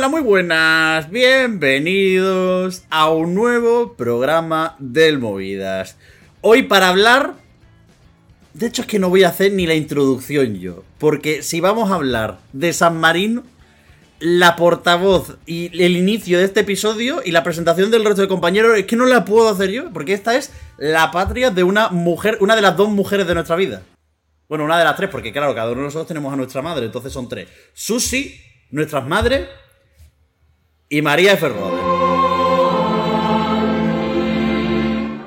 Hola, muy buenas. Bienvenidos a un nuevo programa del Movidas. Hoy para hablar... De hecho es que no voy a hacer ni la introducción yo. Porque si vamos a hablar de San Marino, la portavoz y el inicio de este episodio y la presentación del resto de compañeros es que no la puedo hacer yo. Porque esta es la patria de una mujer, una de las dos mujeres de nuestra vida. Bueno, una de las tres, porque claro, cada uno de nosotros tenemos a nuestra madre, entonces son tres. Susi, nuestras madres y María Ferrode.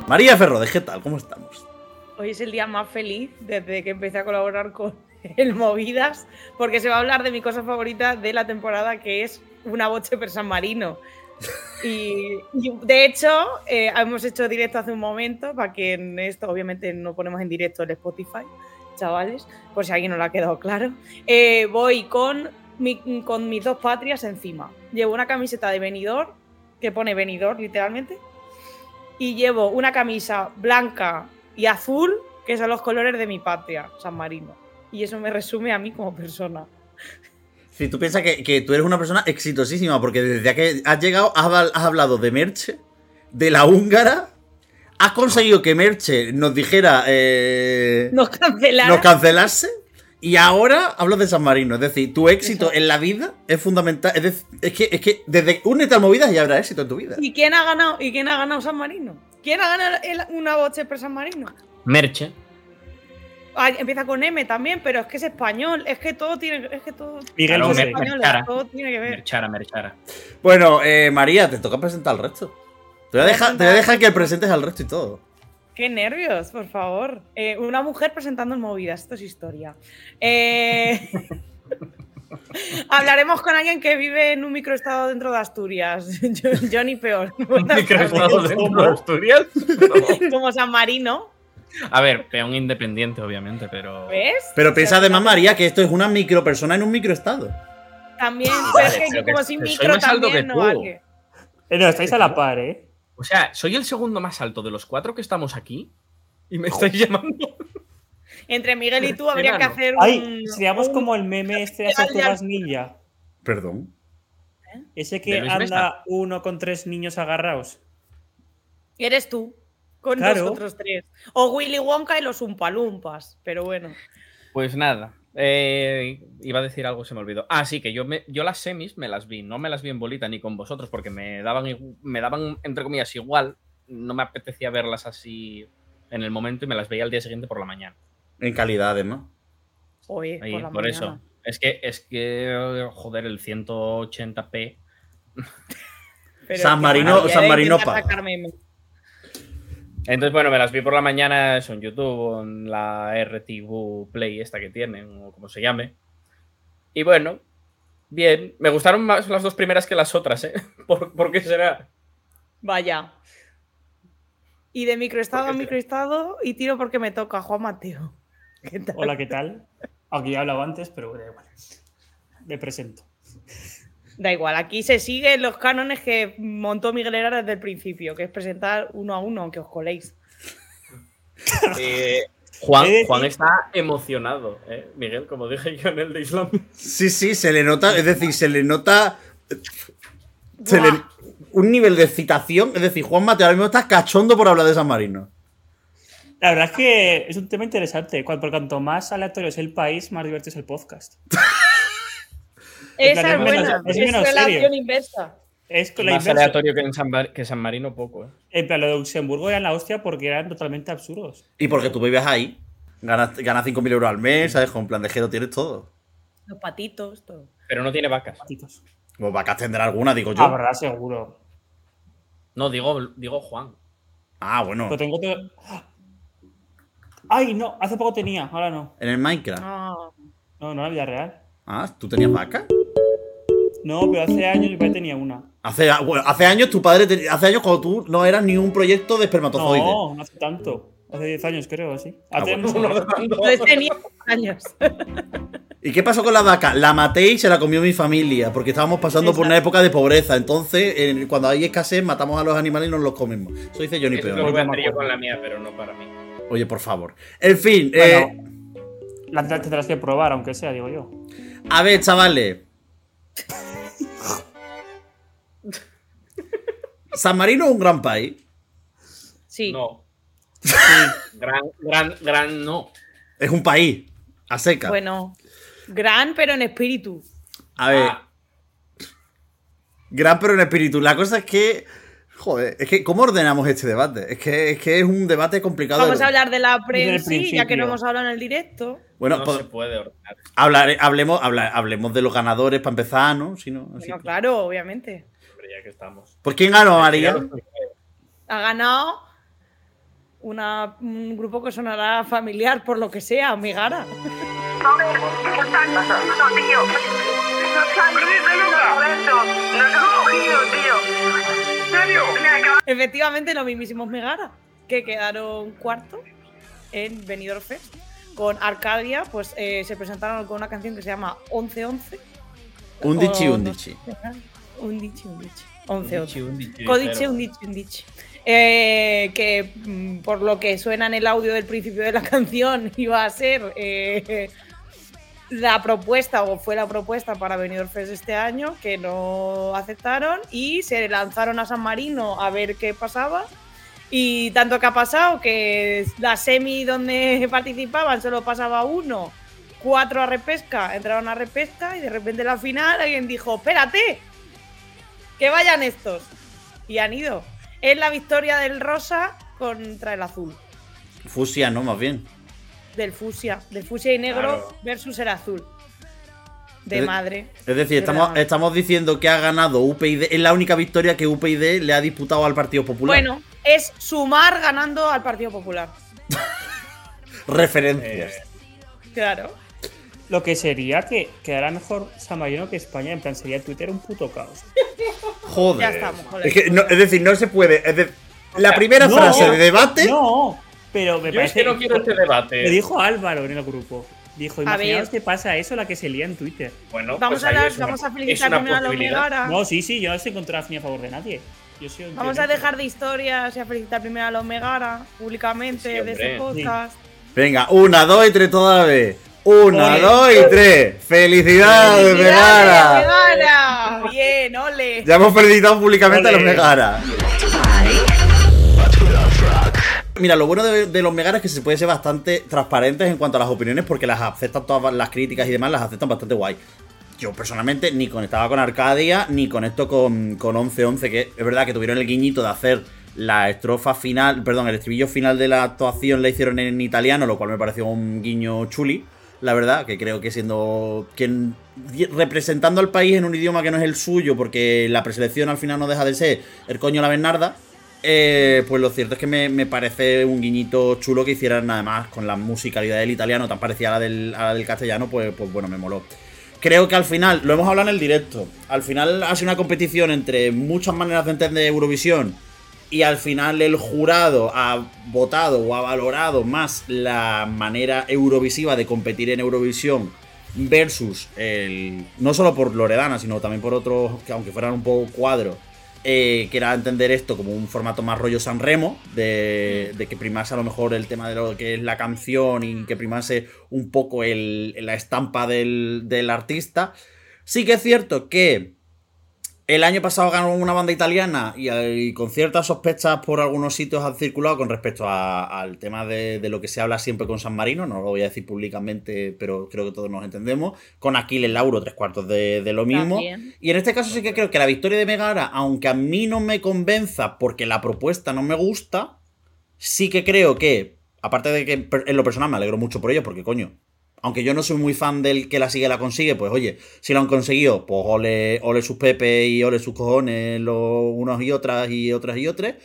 María Ferrode, ¿qué tal? ¿Cómo estamos? Hoy es el día más feliz desde que empecé a colaborar con el Movidas, porque se va a hablar de mi cosa favorita de la temporada, que es una boche per San Marino. Y, de hecho, eh, hemos hecho directo hace un momento, para que en esto obviamente no ponemos en directo el Spotify, chavales, por si alguien no lo ha quedado claro. Eh, voy con, mi- con mis dos patrias encima. Llevo una camiseta de venidor, que pone venidor literalmente, y llevo una camisa blanca y azul, que son los colores de mi patria, San Marino. Y eso me resume a mí como persona. Si tú piensas que, que tú eres una persona exitosísima, porque desde que has llegado has, habl- has hablado de Merche, de la húngara, has conseguido que Merche nos dijera... eh, nos cancelase. Y ahora hablas de San Marino. Es decir, tu éxito Exacto. en la vida es fundamental. Es, que, es que desde únete a movidas ya habrá éxito en tu vida. ¿Y quién ha ganado? ¿Y quién ha ganado San Marino? ¿Quién ha ganado el- una boche per San Marino? Merche. Empieza con M también, pero es que es español, es que todo tiene, es que todo, Miguel Claro. Mer- españoles, Merchara. todo tiene que ver. Merchara, Merchara. Bueno, eh, María, te toca presentar al resto. Te voy, a dejar, te voy a dejar que presentes al resto y todo. Qué nervios, por favor. Eh, una mujer presentando en movidas, esto es historia. Eh, Hablaremos con alguien que vive en un microestado dentro de Asturias. Yo, yo ni peor. Microestado dentro de Asturias. Como San Marino, A ver, peón independiente, obviamente, pero. ¿ves? Pero piensa además, María, que esto es una micropersona en un microestado. También, pero es que yo como sin micro también no vale. Eh, no, estáis a la par, ¿eh? O sea, soy el segundo más alto de los cuatro que estamos aquí. Y me estáis llamando. Entre Miguel y tú habría que hacer un. Ay, seríamos un- como el meme este de tortugas ninja. Perdón. Ese ¿De que anda uno con tres niños agarrados. Eres tú. Con Claro. nosotros tres. O Willy Wonka y los Umpalumpas. Pero bueno. Pues nada. Eh, iba a decir algo, se me olvidó. Ah, sí, que yo, me, yo las semis me las vi. No me las vi en bolita ni con vosotros porque me daban, igu- me daban, entre comillas, igual. No me apetecía verlas así en el momento y me las veía al día siguiente por la mañana. En calidad, además. Oye, Ahí, por, la por mañana. eso. Es que, es que, joder, el 180p. Pero San Marino- San Marino intentar paga. Entonces, bueno, me las vi por la mañana eso, en YouTube o en la RTV Play esta que tienen, o como se llame. Y bueno, bien. Me gustaron más las dos primeras que las otras, ¿eh? ¿Por, por qué será? Vaya. Y de microestado a microestado y tiro porque me toca Juan Mateo. ¿Qué tal? Hola, ¿qué tal? Aunque ya he hablado antes, pero da igual. Me presento. Da igual, aquí se siguen los cánones que montó Miguel Herrera desde el principio, que es presentar uno a uno, aunque os coléis. Eh, Juan, Juan está emocionado, ¿eh? Miguel, como dije yo en el de Islam. Sí, sí, se le nota, es decir, se le nota se le- Buah. un nivel de excitación. Es decir, Juan Mateo ahora mismo está cachondo por hablar de San Marino. La verdad es que es un tema interesante. Cuan- Por cuanto más aleatorio es el país, más divertido es el podcast. Esa es buena, es es, menos relación serio. inversa. Es con Más inversa. aleatorio que, en San, Mar- que San Marino, poco, ¿eh? En plan, lo de Luxemburgo eran la hostia porque eran totalmente absurdos. Y porque tú vives ahí, ganas, ganas 5.000 euros al mes, ¿sabes? Con plan de que lo tienes todo. Los patitos, todo. Pero no tiene vacas. Patitos. Pues vacas tendrá alguna, digo yo. Habrá seguro. No, digo, digo Juan. Ah, bueno. Lo tengo todo- Ay, no, hace poco tenía, ahora no. En el Minecraft. Ah, No, no, en la vida real. Ah, ¿tú tenías vacas? No, pero hace años mi padre tenía una. Hace, bueno, hace años tu padre, te- hace años cuando tú no eras ni un proyecto de espermatozoide. No, no hace tanto. Hace 10 años, creo, así. Ah, Hace bueno. entonces tenía años. ¿Y qué pasó con la vaca? La maté y se la comió mi familia, porque estábamos pasando por una época de pobreza. Entonces, en- cuando hay escasez, matamos a los animales y nos los comemos. Eso dice Johnny Eso es Peor. lo voy a hacer yo con la mía, pero no para mí. Oye, por favor. En fin, eh, Bueno, la tendrás que probar, aunque sea, digo yo. a ver, chavales. San Marino es un gran país. Sí. No. Gran, gran, gran no. Es un país, a seca. Bueno, gran pero en espíritu. A ver. Ah. Gran pero en espíritu. La cosa es que Joder, es que, ¿cómo ordenamos este debate? Es que es, que es un debate complicado. Vamos de- a hablar de la prensa, ya que no hemos hablado en el directo. Bueno, no pues, se puede ordenar. hablar- hablemos, habla- hablemos de los ganadores para empezar, ¿no? Si no, así Bueno, que- claro, obviamente. Hombre, ya que estamos. ¿Por quién ganó, María? Ha ganado una- un grupo que sonará familiar por lo que sea, Megara. A ver, ¿qué están pasando, tío? Nos han cogido, tío. Efectivamente, los mismísimos Megara, que quedaron cuarto en Benidorm Fest. Con Arcadia, pues eh, se presentaron con una canción que se llama 11-11. Un dichi, O un no dichi. sé, Un dichi, un dichi. 11-11. Un dichi, Codice, pero- un dichi, un dichi. Eh, que mm, por lo que suena en el audio del principio de la canción iba a ser eh, la propuesta o fue la propuesta para Benidorm Fest este año que no aceptaron y se lanzaron a San Marino a ver qué pasaba y tanto que ha pasado que la semi donde participaban solo pasaba uno cuatro a repesca entraron a repesca y de repente en la final alguien dijo espérate que vayan estos y han ido es la victoria del rosa contra el azul Fusia, ¿no? Más bien. Del fusia, del fusia y negro Claro. versus el azul. De Es- madre. Es decir, De estamos, verdad. estamos diciendo que ha ganado UPyD. Es la única victoria que UPyD le ha disputado al Partido Popular. Bueno, es sumar ganando al Partido Popular. Referencias. Eh, Claro. Lo que sería que quedara mejor San Marino que España. En plan, sería Twitter un puto caos. Joder. Ya estamos, joder. Es, que no- es decir, no se puede. es de- la sea, primera no, frase de debate. No, pero me Yo es parece. que no quiero este debate. Lo dijo Álvaro en el grupo. Dijo, A imaginaos ver. que pasa eso, la que se lía en Twitter. Bueno, Vamos pues a, ahí dar- es una- vamos a es felicitar primero a los posibilidad. Megara. No, sí, sí, yo no estoy contra ni a favor de nadie. Yo soy un Vamos a dejar de historias y a felicitar primero a los Megara públicamente Sí, de este podcast. Venga, una, dos y tres toda la vez. Una, Ole. dos y tres. ¡Felicidades, ¡Felicidades, Megara! Megara! Bien, ole. Ya hemos felicitado públicamente a los Ole. Megara. Mira, lo bueno de, los Megara es que se puede ser bastante transparentes en cuanto a las opiniones porque las aceptan todas las críticas y demás, las aceptan bastante guay. Yo personalmente ni conectaba con Arcadia ni conecto con, con 11-11, que es verdad que tuvieron el guiñito de hacer la estrofa final, perdón, el estribillo final de la actuación la hicieron en italiano, lo cual me pareció un guiño chuli, la verdad, que creo que siendo quien representando al país en un idioma que no es el suyo, porque la preselección al final no deja de ser el coño la Bernarda, eh, pues lo cierto es que me, me parece un guiñito chulo que hicieran nada más con la musicalidad del italiano tan parecida a la del, del castellano, pues, pues bueno, me moló. Creo que al final, lo hemos hablado en el directo, al final ha sido una competición entre muchas maneras de entender Eurovisión y al final el jurado ha votado o ha valorado más la manera eurovisiva de competir en Eurovisión versus el no solo por Loredana, sino también por otros que aunque fueran un poco cuadros, eh, que era entender esto como un formato más rollo San Remo, de, de que primase a lo mejor el tema de lo que es la canción y que primase un poco el- la estampa del, del artista. Sí que es cierto que el año pasado ganó una banda italiana y, y con ciertas sospechas por algunos sitios han circulado con respecto a- al tema de, de lo que se habla siempre con San Marino, no lo voy a decir públicamente, pero creo que todos nos entendemos, con Aquiles Lauro, tres cuartos de, de lo mismo. También. Y en este caso sí que creo que la victoria de Megara, aunque a mí no me convenza porque la propuesta no me gusta, sí que creo que, aparte de que en lo personal me alegro mucho por ello, porque coño, aunque yo no soy muy fan del que la sigue la consigue, pues oye, si lo han conseguido, pues ole, ole sus pepe y ole sus cojones, los unos y otras y otras y otras.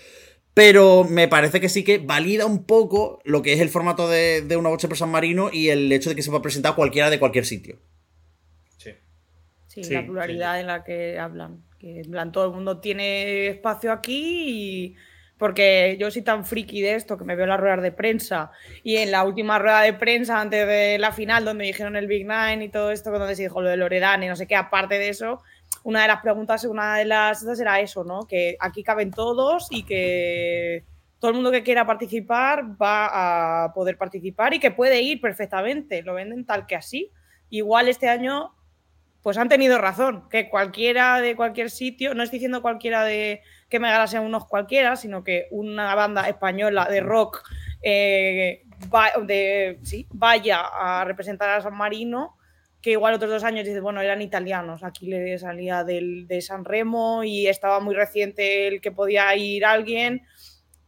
Pero me parece que sí que valida un poco lo que es el formato de, de una boche por San Marino y el hecho de que se pueda presentar cualquiera de cualquier sitio. Sí. Sí, Sí, la pluralidad en la que hablan. Que en plan todo el mundo tiene espacio aquí y. Porque yo soy tan friki de esto que me veo las ruedas de prensa y en la última rueda de prensa antes de la final donde dijeron el Big Nine y todo esto, donde se dijo lo de Loredana y no sé qué, aparte de eso, una de las preguntas, una de las estas era eso, ¿no? Que aquí caben todos y que todo el mundo que quiera participar va a poder participar y que puede ir perfectamente, lo venden tal que así. Igual este año pues han tenido razón, que cualquiera de cualquier sitio, no estoy diciendo cualquiera de, que Megara sean unos cualquiera, sino que una banda española de rock eh, va- vaya a representar a San Marino, que igual otros dos años dices, bueno, eran italianos, aquí le salía del, de San Remo y estaba muy reciente el que podía ir alguien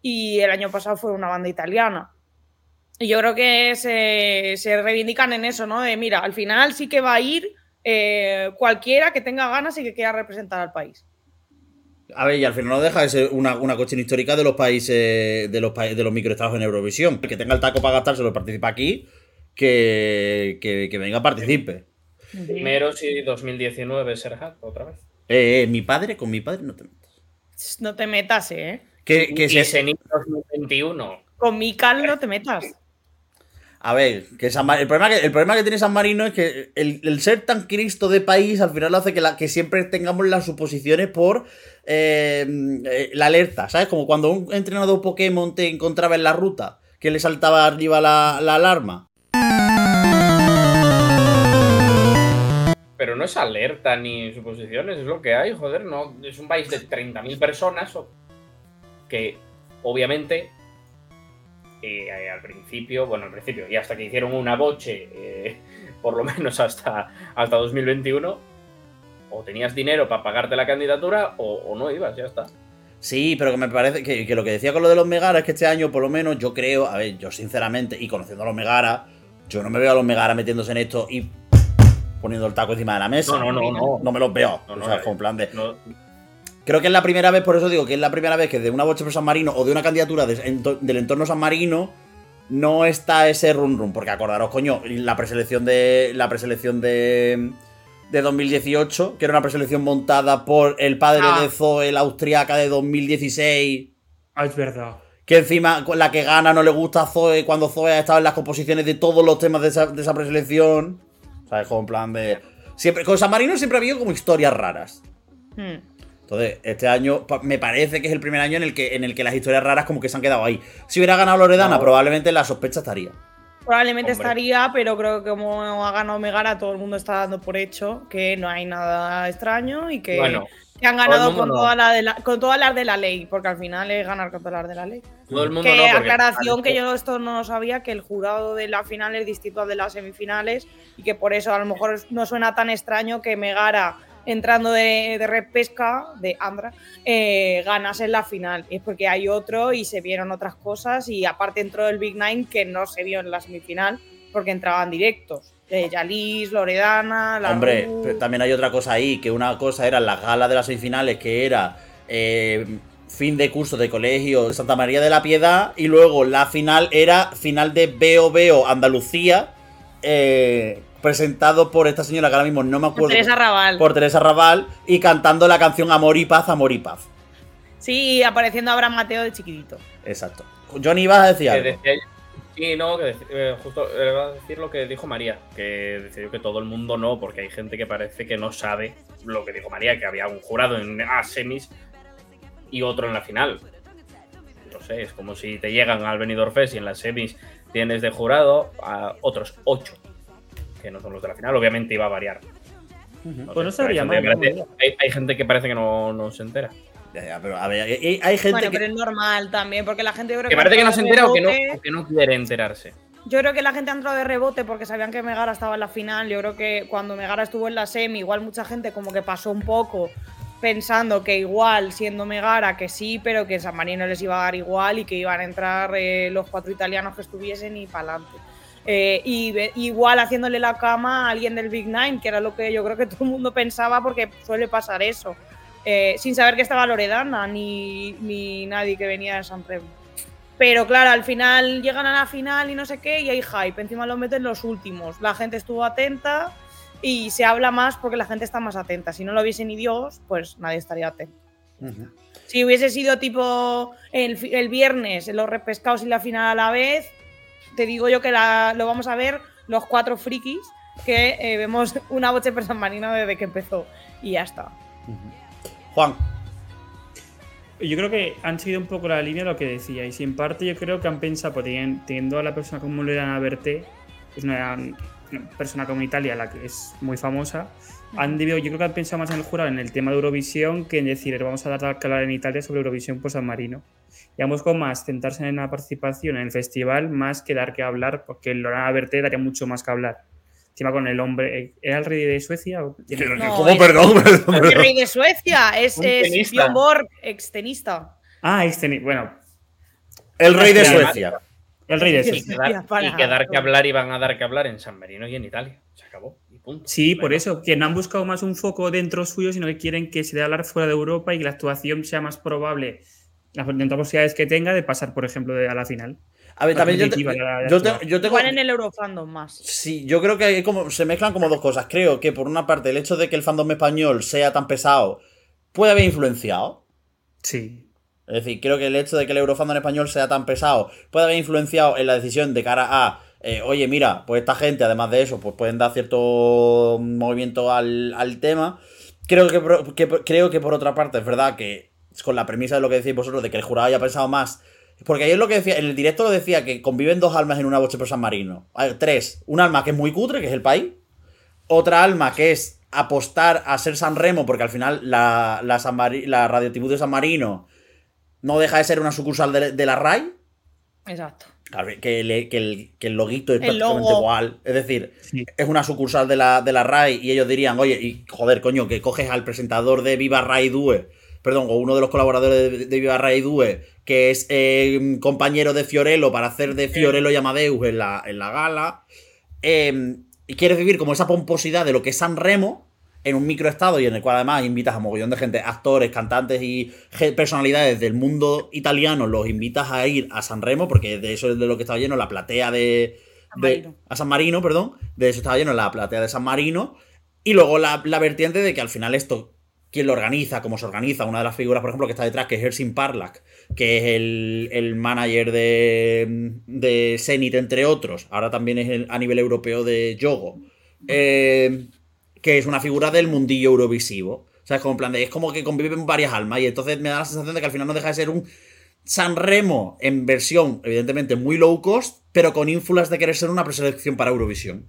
y el año pasado fue una banda italiana. Y yo creo que se, se reivindican en eso, ¿no? De mira, al final sí que va a ir eh, cualquiera que tenga ganas y que quiera representar al país. A ver, y al final no deja de ser una, una cuestión histórica de los países, de los, pa- de los microestados en Eurovisión. El que tenga el taco para gastárselo y participa aquí, que, que, que venga, participe. Primero si 2019 Serhat, otra vez. Eh, eh, mi padre, con mi padre no te metas. No te metas, ¿eh? Que, que y se- Zenit 2021. Con Mikal no te metas. A ver, que San Mar- el, problema que, el problema que tiene San Marino es que el, el ser tan cristo de país al final lo hace que, la, que siempre tengamos las suposiciones por eh, eh, la alerta, ¿sabes? Como cuando un entrenador Pokémon te encontraba en la ruta, que le saltaba arriba la, la alarma. Pero no es alerta ni suposiciones, es lo que hay, joder, no. Es un país de 30.000 personas que obviamente eh, al principio, bueno, al principio, y hasta que hicieron una boche, eh, por lo menos hasta, hasta 2021, o tenías dinero para pagarte la candidatura o, o no ibas, ya está. Sí, pero que me parece que, que lo que decía con lo de los Megara es que este año, por lo menos, yo creo, a ver, yo sinceramente, y conociendo a los Megara, yo no me veo a los Megara metiéndose en esto y poniendo el taco encima de la mesa. No, no, no, no. No me los veo. No, no, o sea, eh. como en plan de. No, Creo que es la primera vez, por eso digo que es la primera vez que de una boche por San Marino o de una candidatura de- ento- del entorno San Marino no está ese run run. Porque acordaros, coño, la preselección de. La preselección de. De 2018, que era una preselección montada por el padre Ah. de Zoe, la austriaca de 2016. Ah, es verdad. Que encima con la que gana no le gusta a Zoe cuando Zoe ha estado en las composiciones de todos los temas de esa, de esa preselección. ¿Sabes? Como en plan de. Siempre, con San Marino siempre ha habido como historias raras. Hmm. Entonces, este año me parece que es el primer año en el que, en el que las historias raras como que se han quedado ahí. Si hubiera ganado Loredana, No. probablemente la sospecha estaría. Probablemente Hombre. estaría, pero creo que como ha ganado Megara, todo el mundo está dando por hecho que no hay nada extraño y que, Bueno, que han ganado con, no. toda la de la- con todas las de la ley, porque al final es ganar con todas las de la ley. todo el mundo Que no. porque- aclaración que yo esto no lo sabía, que el jurado de la final es distinto al de las semifinales y que por eso a lo mejor no suena tan extraño que Megara entrando de, de repesca de Andra eh, ganase en la final. Es porque hay otro y se vieron otras cosas y aparte entró el Big Nine que no se vio en la semifinal porque entraban directos. Eh, Yalis, Loredana, la Hombre, pero también hay otra cosa ahí, que una cosa era las galas de las semifinales, que era eh, fin de curso de colegio de Santa María de la Piedad, y luego la final era final de Veo Veo Andalucía, eh, presentado por esta señora que ahora mismo no me acuerdo. Teresa Raval. por Teresa Raval, y cantando la canción Amor y Paz, Amor y Paz. Sí, apareciendo Abraham Mateo de chiquitito. Exacto. Johnny, ibas a decir algo. decía yo- sí, no, que eh, justo eh, iba a decir lo que dijo María, que decía yo que todo el mundo no, porque hay gente que parece que no sabe lo que dijo María, que había un jurado en a semis y otro en la final. No sé, es como si te llegan al Benidorm Fest y en las semis tienes de jurado a otros ocho, que no son los de la final, obviamente iba a variar. No Pues no hay sabría gente que mal, parece- ¿no? hay, hay gente que parece que no, no se entera. Ya, ya, pero a ver, hay, hay gente Bueno, que. pero es normal también, porque la gente yo creo Que que parece que no se entera o que no, rebote. o que no quiere enterarse. Yo creo que la gente ha entrado de rebote porque sabían que Megara estaba en la final. Yo creo que cuando Megara estuvo en la semi, igual mucha gente como que pasó un poco pensando que igual siendo Megara que sí, pero que San Marino les iba a dar igual y que iban a entrar eh, los cuatro italianos que estuviesen y para adelante. Y ve- igual haciéndole la cama a alguien del Big Nine, que era lo que yo creo que todo el mundo pensaba porque suele pasar eso. Eh, sin saber que estaba Loredana ni, ni nadie que venía de San Remo. Pero claro, al final llegan a la final y no sé qué, y hay hype. Encima lo meten los últimos. La gente estuvo atenta y se habla más porque la gente está más atenta. Si no lo viese ni Dios, pues nadie estaría atento. Si hubiese sido tipo el, el viernes, los repescados y la final a la vez, te digo yo que la- lo vamos a ver los cuatro frikis que eh, vemos una boche per San Marino desde que empezó. Y ya está. Juan. Yo creo que han seguido un poco la línea de lo que decíais. Y en parte yo creo que han pensado, pues, teniendo a la persona como Lorena Berté, es una persona como Italia, la que es muy famosa, han debido, yo creo que han pensado más en el jurado en el tema de Eurovisión que en decir, vamos a dar que hablar en Italia sobre Eurovisión por San Marino. Ambos con más centrarse en la participación en el festival más que dar que hablar, porque Lorena Berté daría mucho más que hablar. Encima con el hombre, ¿era el rey de Suecia? o tiene- No, ¿Cómo? es- Perdón, perdón, El rey de Suecia es, es tenista. Björn Borg, extenista. Ah, este, bueno, El rey de. Suecia. el rey de Y Suecia. y que dar que hablar y van a dar que hablar en San Marino y en Italia. Se acabó. Y punto. Sí, por eso, que no han buscado más un foco dentro suyo, sino que quieren que se dé a hablar fuera de Europa y que la actuación sea más probable, las posibilidades que tenga, de pasar, por ejemplo, de- a la final. A ver, también yo, te- la- la yo te- actual. yo tengo. Igual en el Eurofandom más. Sí, yo creo que hay como, se mezclan como dos cosas. Creo que por una parte el hecho de que el fandom español sea tan pesado puede haber influenciado. Sí. Es decir, creo que el hecho de que el eurofandom español sea tan pesado puede haber influenciado en la decisión de cara a, eh, oye, mira, pues esta gente, además de eso, pues pueden dar cierto movimiento al, al tema. Creo que, creo que por otra parte es verdad que con la premisa de lo que decís vosotros, de que el jurado haya pensado más. Porque ayer lo que decía, en el directo lo decía que conviven dos almas en una boche por San Marino. Hay tres. Un alma que es muy cutre, que es el país. Otra alma que es apostar a ser San Remo, porque al final la, la, San Mari- la radiotributo de San Marino no deja de ser una sucursal de, de la RAI. Exacto. Claro, Que, le- que el, que el loguito es El prácticamente logo. igual. Es decir, Sí. es una sucursal de la, de la RAI y ellos dirían, oye, y joder, coño, que coges al presentador de Viva RAI Due, perdón, o uno de los colaboradores de, de Viva Due, que es eh, compañero de Fiorello para hacer de Fiorello y Amadeus en la, en la gala, eh, y quieres vivir como esa pomposidad de lo que es San Remo en un microestado y en el cual además invitas a mogollón de gente, actores, cantantes y personalidades del mundo italiano, los invitas a ir a San Remo, porque de eso es de lo que estaba lleno la platea de, a San Marino, perdón, de eso estaba lleno la platea de San Marino, y luego la, la vertiente de que al final esto, quien lo organiza, cómo se organiza, una de las figuras, por ejemplo, que está detrás, que es Hersin Parlak, que es el, el manager de, de Zenit, entre otros, ahora también es a nivel europeo de Yogo, eh, que es una figura del mundillo eurovisivo. O sea, es como en plan de, es como que conviven varias almas, y entonces me da la sensación de que al final no deja de ser un San Remo en versión, evidentemente, muy low cost, pero con ínfulas de querer ser una preselección para Eurovisión.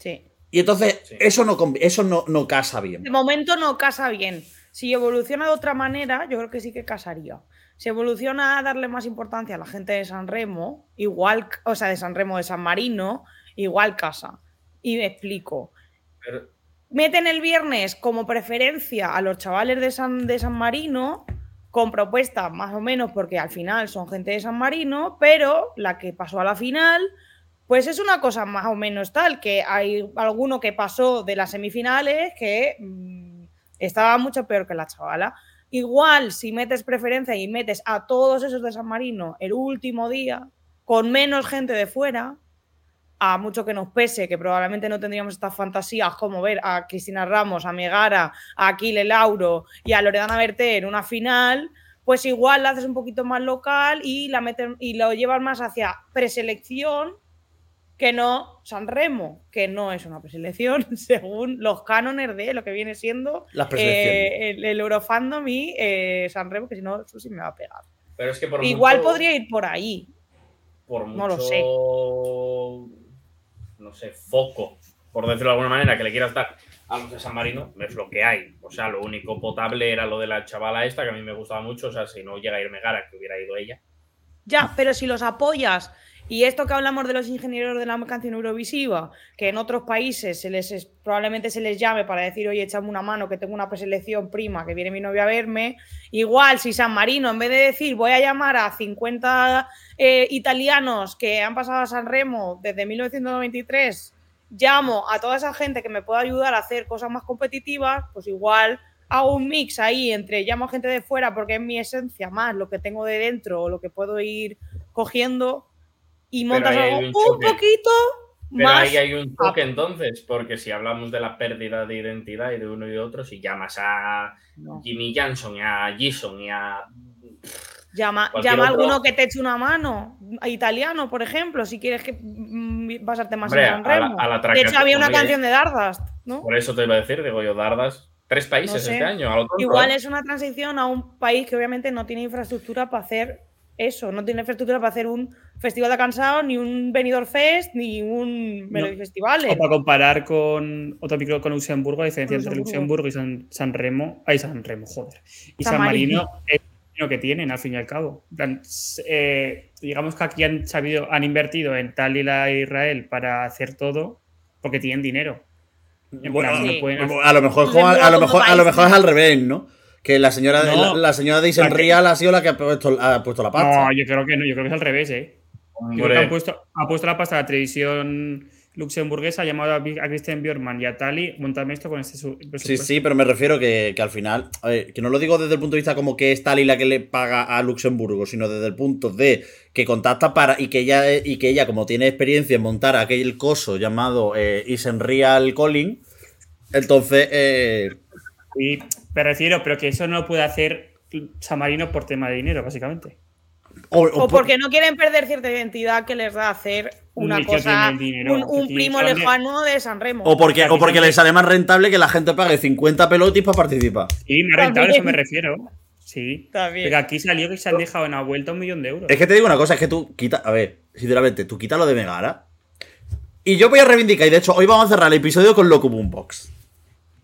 Sí. Y entonces, Sí. eso, no, eso no, no casa bien. De momento no casa bien. Si evoluciona de otra manera, yo creo que sí que casaría. Si evoluciona a darle más importancia a la gente de San Remo, igual, o sea, de San Remo, de San Marino, igual casa. Y me explico. Pero- Meten el viernes como preferencia a los chavales de San, de San Marino, con propuestas más o menos, porque al final son gente de San Marino, pero la que pasó a la final, pues es una cosa más o menos tal, que hay alguno que pasó de las semifinales que mm, estaba mucho peor que la chavala. Igual, si metes preferencia y metes a todos esos de San Marino el último día, con menos gente de fuera, a mucho que nos pese, que probablemente no tendríamos estas fantasías como ver a Cristina Ramos, a Megara, a Aquile Lauro y a Loredana Berté en una final, pues igual la haces un poquito más local y la meten y lo llevas más hacia preselección que no San Remo, que no es una preselección según los cánones de lo que viene siendo eh, el, el Eurofandom y eh, San Remo, que si no, eso sí me va a pegar. Pero es que por Igual mucho- podría ir por ahí. por No lo mucho, sé. no sé, foco, por decirlo de alguna manera, que le quieras dar a los de San Marino, es lo que hay. O sea, lo único potable era lo de la chavala esta, que a mí me gustaba mucho. O sea, si no llega a ir Megara, que hubiera ido ella. Ya, pero si los apoyas, y esto que hablamos de los ingenieros de la canción Eurovisiva, que en otros países se les es- probablemente se les llame para decir, oye, échame una mano, que tengo una preselección prima, que viene mi novia a verme, igual si San Marino, en vez de decir, voy a llamar a 50 eh, italianos que han pasado a San Remo desde 1993, llamo a toda esa gente que me pueda ayudar a hacer cosas más competitivas, pues igual hago un mix ahí entre llamo a gente de fuera porque es mi esencia más lo que tengo de dentro o lo que puedo ir cogiendo y montas algo un poquito Pero más. ahí hay un choque entonces, porque si hablamos de la pérdida de identidad y de uno y de otro, si llamas a No. Jimmy Johnson y a Jason y a. Llama, llama a alguno que te eche una mano, a italiano, por ejemplo, si quieres que mm, basarte más Hombre, en San a la- Remo. a la de hecho, había una canción de Dardast, ¿no? Por eso te iba a decir, digo yo, Dardas, tres países No sé. este año. a lo Igual es una transición a un país que obviamente no tiene infraestructura para hacer eso, no tiene infraestructura para hacer un festival de cansado, ni un Benidorm Fest, ni un Melody Festival. O para comparar con otro micro con Luxemburgo, la diferencia entre Luxemburgo. Y San, San Remo. Ay, San Remo, joder. Y San San, Marino. Marino es lo que tienen, al fin y al cabo. Eh, digamos que aquí han sabido, han invertido en tal y la Israel para hacer todo porque tienen dinero. Bueno, no hacer- A lo mejor, Luxemburgo a, lo como mejor, a país, lo mejor ¿no? es al revés, ¿no? Que la señora, No. la, la señora de Isenrial ha sido la que ha puesto, ha puesto la pasta. No, yo creo que no, yo creo que es al revés, ¿eh? Creo que han puesto, ha puesto la pasta a la televisión luxemburguesa, ha llamado a, Christian Björkman y a Tali, montame esto con este su- Sí, presupuesto. sí, pero me refiero que, que al final, a ver, que no lo digo desde el punto de vista como que es Tali la que le paga a Luxemburgo, sino desde el punto de que contacta para y que ella y que ella como tiene experiencia en montar aquel coso llamado eh, Isenreal Calling, entonces eh, Sí, me refiero, pero que eso no lo puede hacer San Marino por tema de dinero, básicamente. O, o O por- porque no quieren perder cierta identidad que les da hacer una Ni cosa, dinero, un, primo lejano de San Remo. o porque, o porque Aquí le sale más rentable que la gente pague 50 pelotis para participar. Sí, rentado, a eso me refiero. Sí. También. Pero aquí salió que se han dejado en la vuelta un millón de euros. Es que te digo una cosa, es que tú quita, a ver, sinceramente, tú quita lo de Megara. Y yo voy a reivindicar, y de hecho, hoy vamos a cerrar el episodio con Loco Boombox.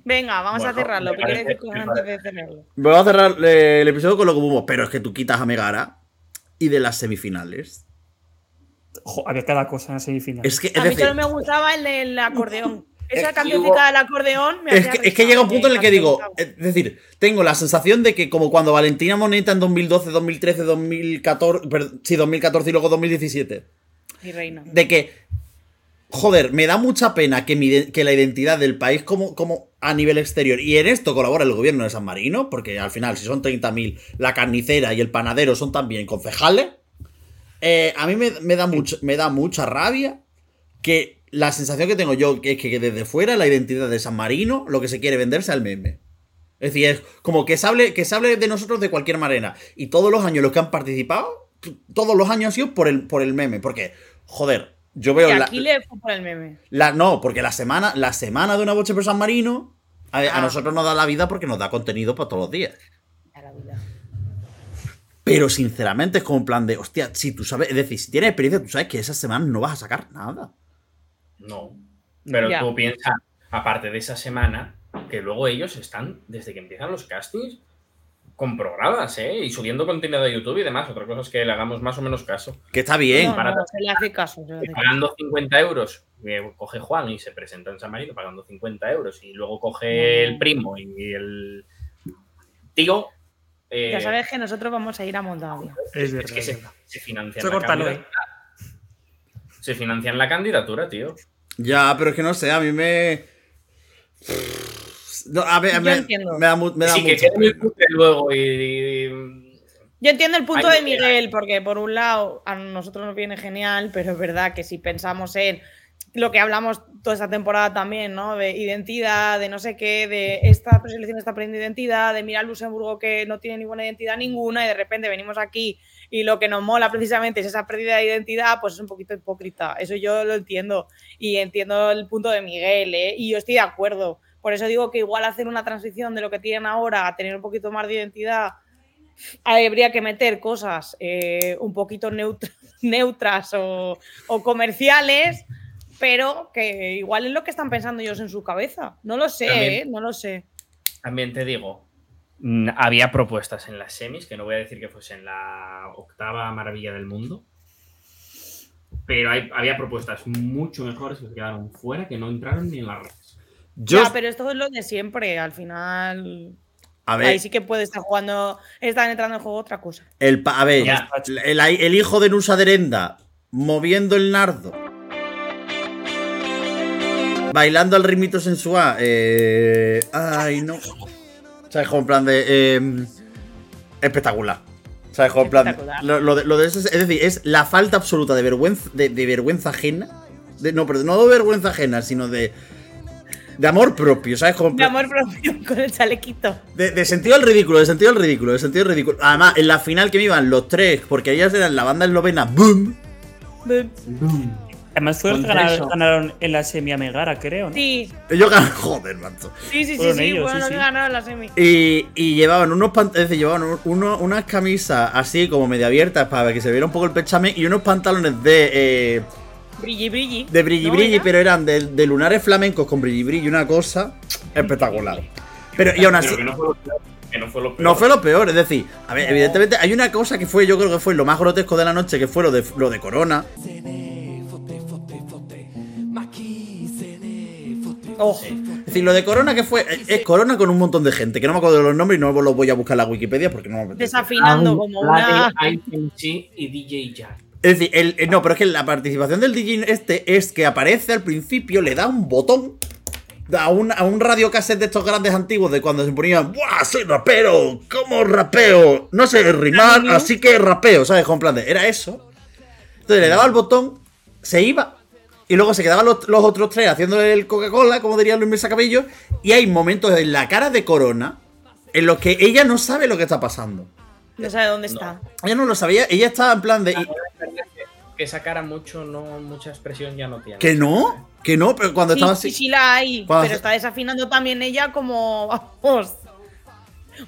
Venga, vamos a cerrarlo. me ¿Qué quieres decir antes de cerrarlo? Vamos a cerrar eh, el episodio con Loco Boombox, pero es que tú quitas a Megara y de las semifinales. Jo, había cada cosa en la semifinal. Es que, es A mí decir, solo me gustaba el del acordeón. Es Esa hubo- del acordeón me es que, es que llega un punto en el que digo, es decir, tengo la sensación de que como cuando Valentina Moneta en 2012, 2013, 2014, perdón, sí, 2014 y luego 2017, Mi reina. de que, joder, me da mucha pena que, la identidad del país como, a nivel exterior, y en esto colabora el gobierno de San Marino, porque al final si son 30.000, la carnicera y el panadero son también concejales, eh, a mí me, da me da mucha rabia que la sensación que tengo yo es que desde fuera la identidad de San Marino lo que se quiere vender sea el meme. Es decir, es como que se hable, que hable de nosotros de cualquier manera. Y todos los años los que han participado, todos los años han sido por el meme. Porque, joder, yo veo Y la, aquí le fue por el meme. la- No, porque la semana, la semana de una boche por San Marino a, a Ah. nosotros nos da la vida porque nos da contenido para todos los días. A la vida. Pero sinceramente es como un plan de, hostia, si tú sabes, es decir, si tienes experiencia, tú sabes que esa semana no vas a sacar nada. No. Pero Ya. tú piensas, aparte de esa semana, que luego ellos están, desde que empiezan los castings, con programas, ¿eh? Y subiendo contenido de YouTube y demás. Otra cosa es que le hagamos más o menos caso. Que está bien. No, para- no, se le hace caso. se le hace caso. Pagando 50 euros, que coge Juan y se presenta en San Marino pagando 50 euros, y luego coge el primo y el tío. eh, Ya sabes que nosotros vamos a ir a Moldavia. Es es verdad. que se, se financian Eso la candidatura. Se financian la candidatura, tío. Ya, pero es que no sé, a mí me. No, a ver, Yo me, entiendo. me da, me da sí, que pena. cutre luego y, y- Yo entiendo el punto Ay, de Miguel, porque por un lado a nosotros nos viene genial, pero es verdad que si pensamos en lo que hablamos toda esta temporada también, ¿no? De identidad, de no sé qué, de esta selección está perdiendo identidad, de mirar Luxemburgo que no tiene ninguna identidad ninguna y de repente venimos aquí y lo que nos mola precisamente es esa pérdida de identidad, pues es un poquito hipócrita. Eso yo lo entiendo y entiendo el punto de Miguel, ¿eh? Y yo estoy de acuerdo. Por eso digo que igual hacer una transición de lo que tienen ahora a tener un poquito más de identidad habría que meter cosas eh, un poquito neut- neutras o, o comerciales, pero que igual es lo que están pensando ellos en su cabeza. No lo sé, También. ¿eh? no lo sé. También te digo, mm, había propuestas en las semis, que no voy a decir que fuesen la octava maravilla del mundo, pero hay- había propuestas mucho mejores que se quedaron fuera, que no entraron ni en redes. Yo, Ya, pero esto es lo de siempre. Al final, a ver, ahí sí que puede estar jugando, están entrando en juego otra cosa. el, pa- a ver, Ya. el, el hijo de Nusa Derenda moviendo el nardo. Bailando al ritmito sensual. Eh, ay, no. ¿Sabes? Como en plan de. eh, espectacular. ¿Sabes? Como en plan. Espectacular. Lo, lo de, lo de eso es, es decir, es la falta absoluta de vergüenza, de, de vergüenza ajena. De, no, pero no de vergüenza ajena, sino de. De amor propio, ¿sabes? Como De amor propio con el chalequito. de, de sentido al ridículo, de sentido al ridículo, de sentido al ridículo. Además, en la final que me iban los tres, porque ellas eran la banda eslovena Boom. Además fueron los que Contra ganaron, ganaron en la semi a Megara, creo, ¿no? Sí, Ellos ganan, joder, macho. sí, sí, sí, Fueron sí, ellos, fueron sí, los sí. que ganaron la semi. Y, y llevaban unos pant- es decir, llevaban un- uno- unas camisas así como medio abiertas para que se viera un poco el pechame y unos pantalones de eh, Brilli, brilli. de brilli ¿No brilli, era? pero eran de, de lunares flamencos con brilli brilli, una cosa espectacular. Pero y aún así Pero que no fue lo peor. Que no fue lo peor. no fue lo peor, es decir, a ver, evidentemente hay una cosa que fue, yo creo que fue lo más grotesco de la noche, que fue lo de lo de Corona. Oh, Es decir, lo de Corona que fue es- Corona con un montón de gente, que no me acuerdo de los nombres y no los voy a buscar en la Wikipedia porque no me apetece. desafinando como una. Y DJ Jack. Es decir, el, el- no, pero es que la participación del DJ este es que aparece al principio, le da un botón a un, a un radiocassette de estos grandes antiguos de cuando se ponían, ¡buah! Soy rapero, ¿cómo rapeo? No sé rimar, así que rapeo, ¿sabes? Con plan de, era eso. Entonces le daba el botón, se iba, y luego se quedaban los, los otros tres haciéndole el Coca-Cola, como diría Luis Mesa Cabello, y hay momentos en la cara de Corona en los que ella no sabe lo que está pasando. No sabe dónde está. Ella no lo sabía, ella estaba en plan de... esa cara mucho, no, mucha expresión ya no tiene. que no, que no, pero cuando Sí, estaba sí, así... sí la hay, Cuando pero hace- está desafinando también ella como, vamos.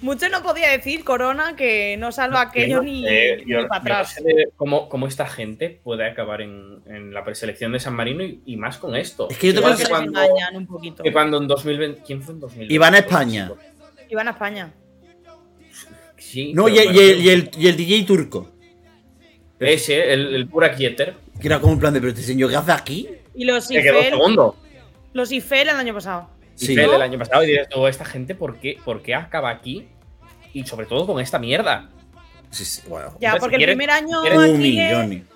Mucho no podía decir Corona que no salva aquello ni, eh, yo- ni para yo no atrás. sé de cómo, cómo esta gente puede acabar en, en la preselección de San Marino y, y más con esto. Es que yo te Igual Creo puedo que que les cuando, engañan un poquito. que cuando en 2020. ¿Quién fue en 2020? Iban a España. Iban a España. Sí. No, y, el, y el DJ turco. Ese, el, el Burak Yeter. Que era como un plan de, pero este señor, ¿qué hace aquí? Y los Se quedó IFEL, segundo. los IFEL el año pasado. Sí. Y Fel el año pasado. Y dices, tú, esta gente, ¿por qué, ¿por qué acaba aquí? Y sobre todo con esta mierda. Sí, sí, bueno. Ya, Entonces, porque si quieres- el primer año aquí millón.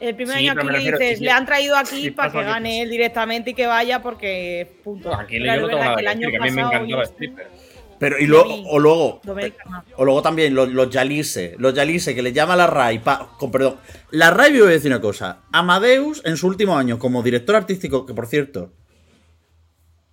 el primer Sí, año aquí le dices, le han traído aquí Sí, para que que- gane él directamente y que vaya porque punto. Aquí Pero yo es no tengo verdad nada que que el decir, año que a mí me pasado encantaba y- Stripper. Pero y luego, o luego, o luego también los, los Yalise, los Yalise que le llama la RAI, pa- con perdón. La RAI, voy a decir una cosa. Amadeus, en su último año como director artístico, que por cierto,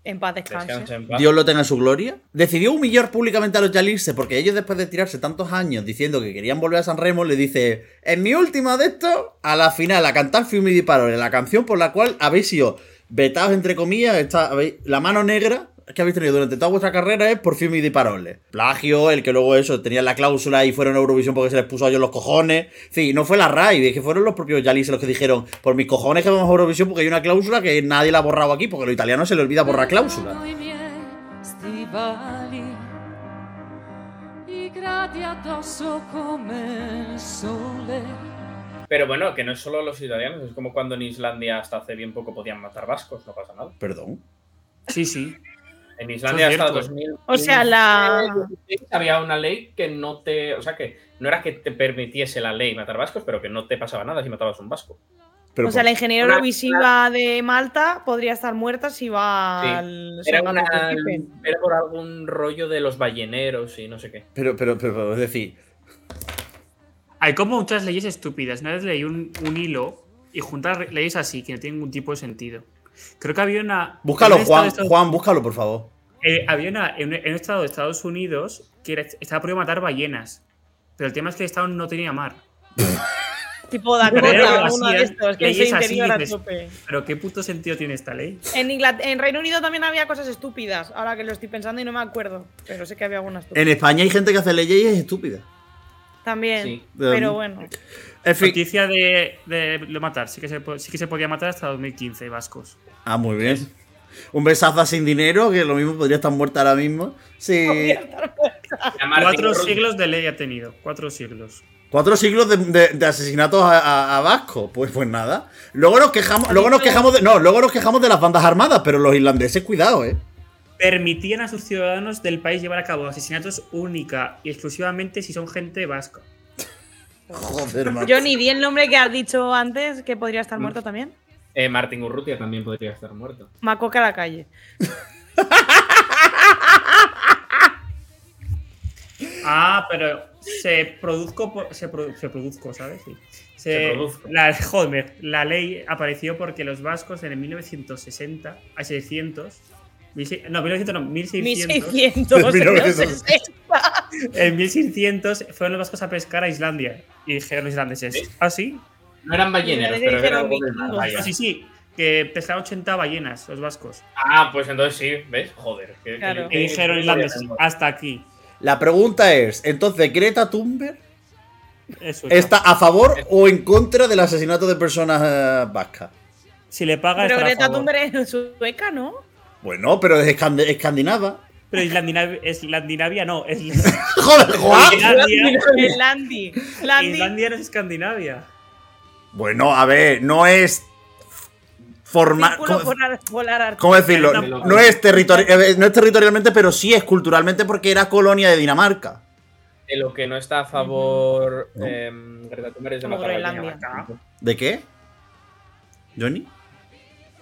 En paz descanse. Dios lo tenga en su gloria, decidió humillar públicamente a los Yalise porque ellos después de tirarse tantos años diciendo que querían volver a San Remo, le dice, en mi última de estos, a la final, a cantar Fiumi Parole, la canción por la cual habéis sido vetados, entre comillas, está, habéis- la mano negra que habéis tenido durante toda vuestra carrera es por Fiumi di Parole. Plagio, el que luego eso, tenían la cláusula y fueron a Eurovisión porque se les puso a ellos los cojones. Sí, no fue la RAI, es que fueron los propios Yalise los que dijeron, por mis cojones que vamos a Eurovisión porque hay una cláusula que nadie la ha borrado aquí, porque a los italianos se le olvida borrar cláusula. Pero bueno, que no es solo los italianos, es como cuando en Islandia hasta hace bien poco podían matar vascos, no pasa nada. Perdón. Sí, sí. En Islandia hasta cierto. 2000 O sea, la- había una ley que no te, o sea que no era que te permitiese la ley matar vascos, pero que no te pasaba nada si matabas un vasco. Pero o sea, la ingeniera Una- Eurovisiva de Malta podría estar muerta si va Sí. al Era, una, era por algún rollo de los balleneros y no sé qué. Pero, pero, pero, pero, es decir, Hay como muchas leyes estúpidas. Una vez leí un, un hilo y juntar leyes así que no tienen ningún tipo de sentido. Creo que había una. búscalo, Juan, Estados- Juan, búscalo, por favor. eh, había una, en, un, en un estado de Estados Unidos que era- estaba prohibido matar ballenas. Pero el tema es que el estado no tenía mar. Tipo Dakota, así, uno de estos, que así, a tope. Pero ¿qué puto sentido tiene esta ley? En, en Reino Unido también había cosas estúpidas, ahora que lo estoy pensando y no me acuerdo. Pero sé que había algunas estúpidas. En España hay gente que hace leyes y es estúpida. También. Sí. Pero bueno. En fin. Noticia de, de lo matar. Sí que, se, sí que se podía matar hasta 2015, vascos. Ah, muy bien. Un besazo sin dinero, que lo mismo podría estar muerta ahora mismo. Sí. Cuatro siglos de ley ha tenido. Cuatro siglos. Cuatro siglos de, de- de asesinatos a, a- a Vasco. Pues, pues nada. Luego nos quejamos, luego nos quejamos de. No, luego nos quejamos de las bandas armadas, pero los irlandeses, cuidado, eh. Permitían a sus ciudadanos del país llevar a cabo asesinatos única y exclusivamente si son gente vasca. Joder, man. Yo ni di el nombre que has dicho antes, que podría estar muerto también. Eh, Martin Urrutia también podría estar muerto. Macoca a la calle. Ah, pero se produzco, por- se, produ- se produzco, ¿sabes? Sí. Se, Se produzco. La, joder, la ley apareció porque los vascos en el 1960 a 600 1600 no, 1900 no, 1600 1600. 1900. En 1600 fueron los vascos a pescar a Islandia y dijeron los islandeses, ¿ah sí? No eran balleneros, Le pero dijeron eran vikingos. vaya. Sí, sí, que pesaban 80 ballenas, los vascos. Ah, pues entonces sí, ¿ves? Joder. que- Claro. que- Y dijeron irlandeses, hasta aquí. La pregunta es, entonces, ¿Greta Thunberg Eso está a favor o en contra del asesinato de personas eh, vascas? Si le paga, Pero Greta. Thunberg es sueca, ¿no? Bueno, pero es escand- escandinava. Pero Islandinavia, Islandinavia no, es Joder, Juan. Islandia. Islandia no es Escandinavia. Bueno, a ver, no es formal. Círculo ¿Cómo, polar, polar ártico. cómo decirlo? No es, eh, no es territorialmente, pero sí es culturalmente porque era colonia de Dinamarca. De lo que no está a favor No. Greta Thunberg es de matar Groenlandia. ballenas. ¿De qué? ¿Johnny?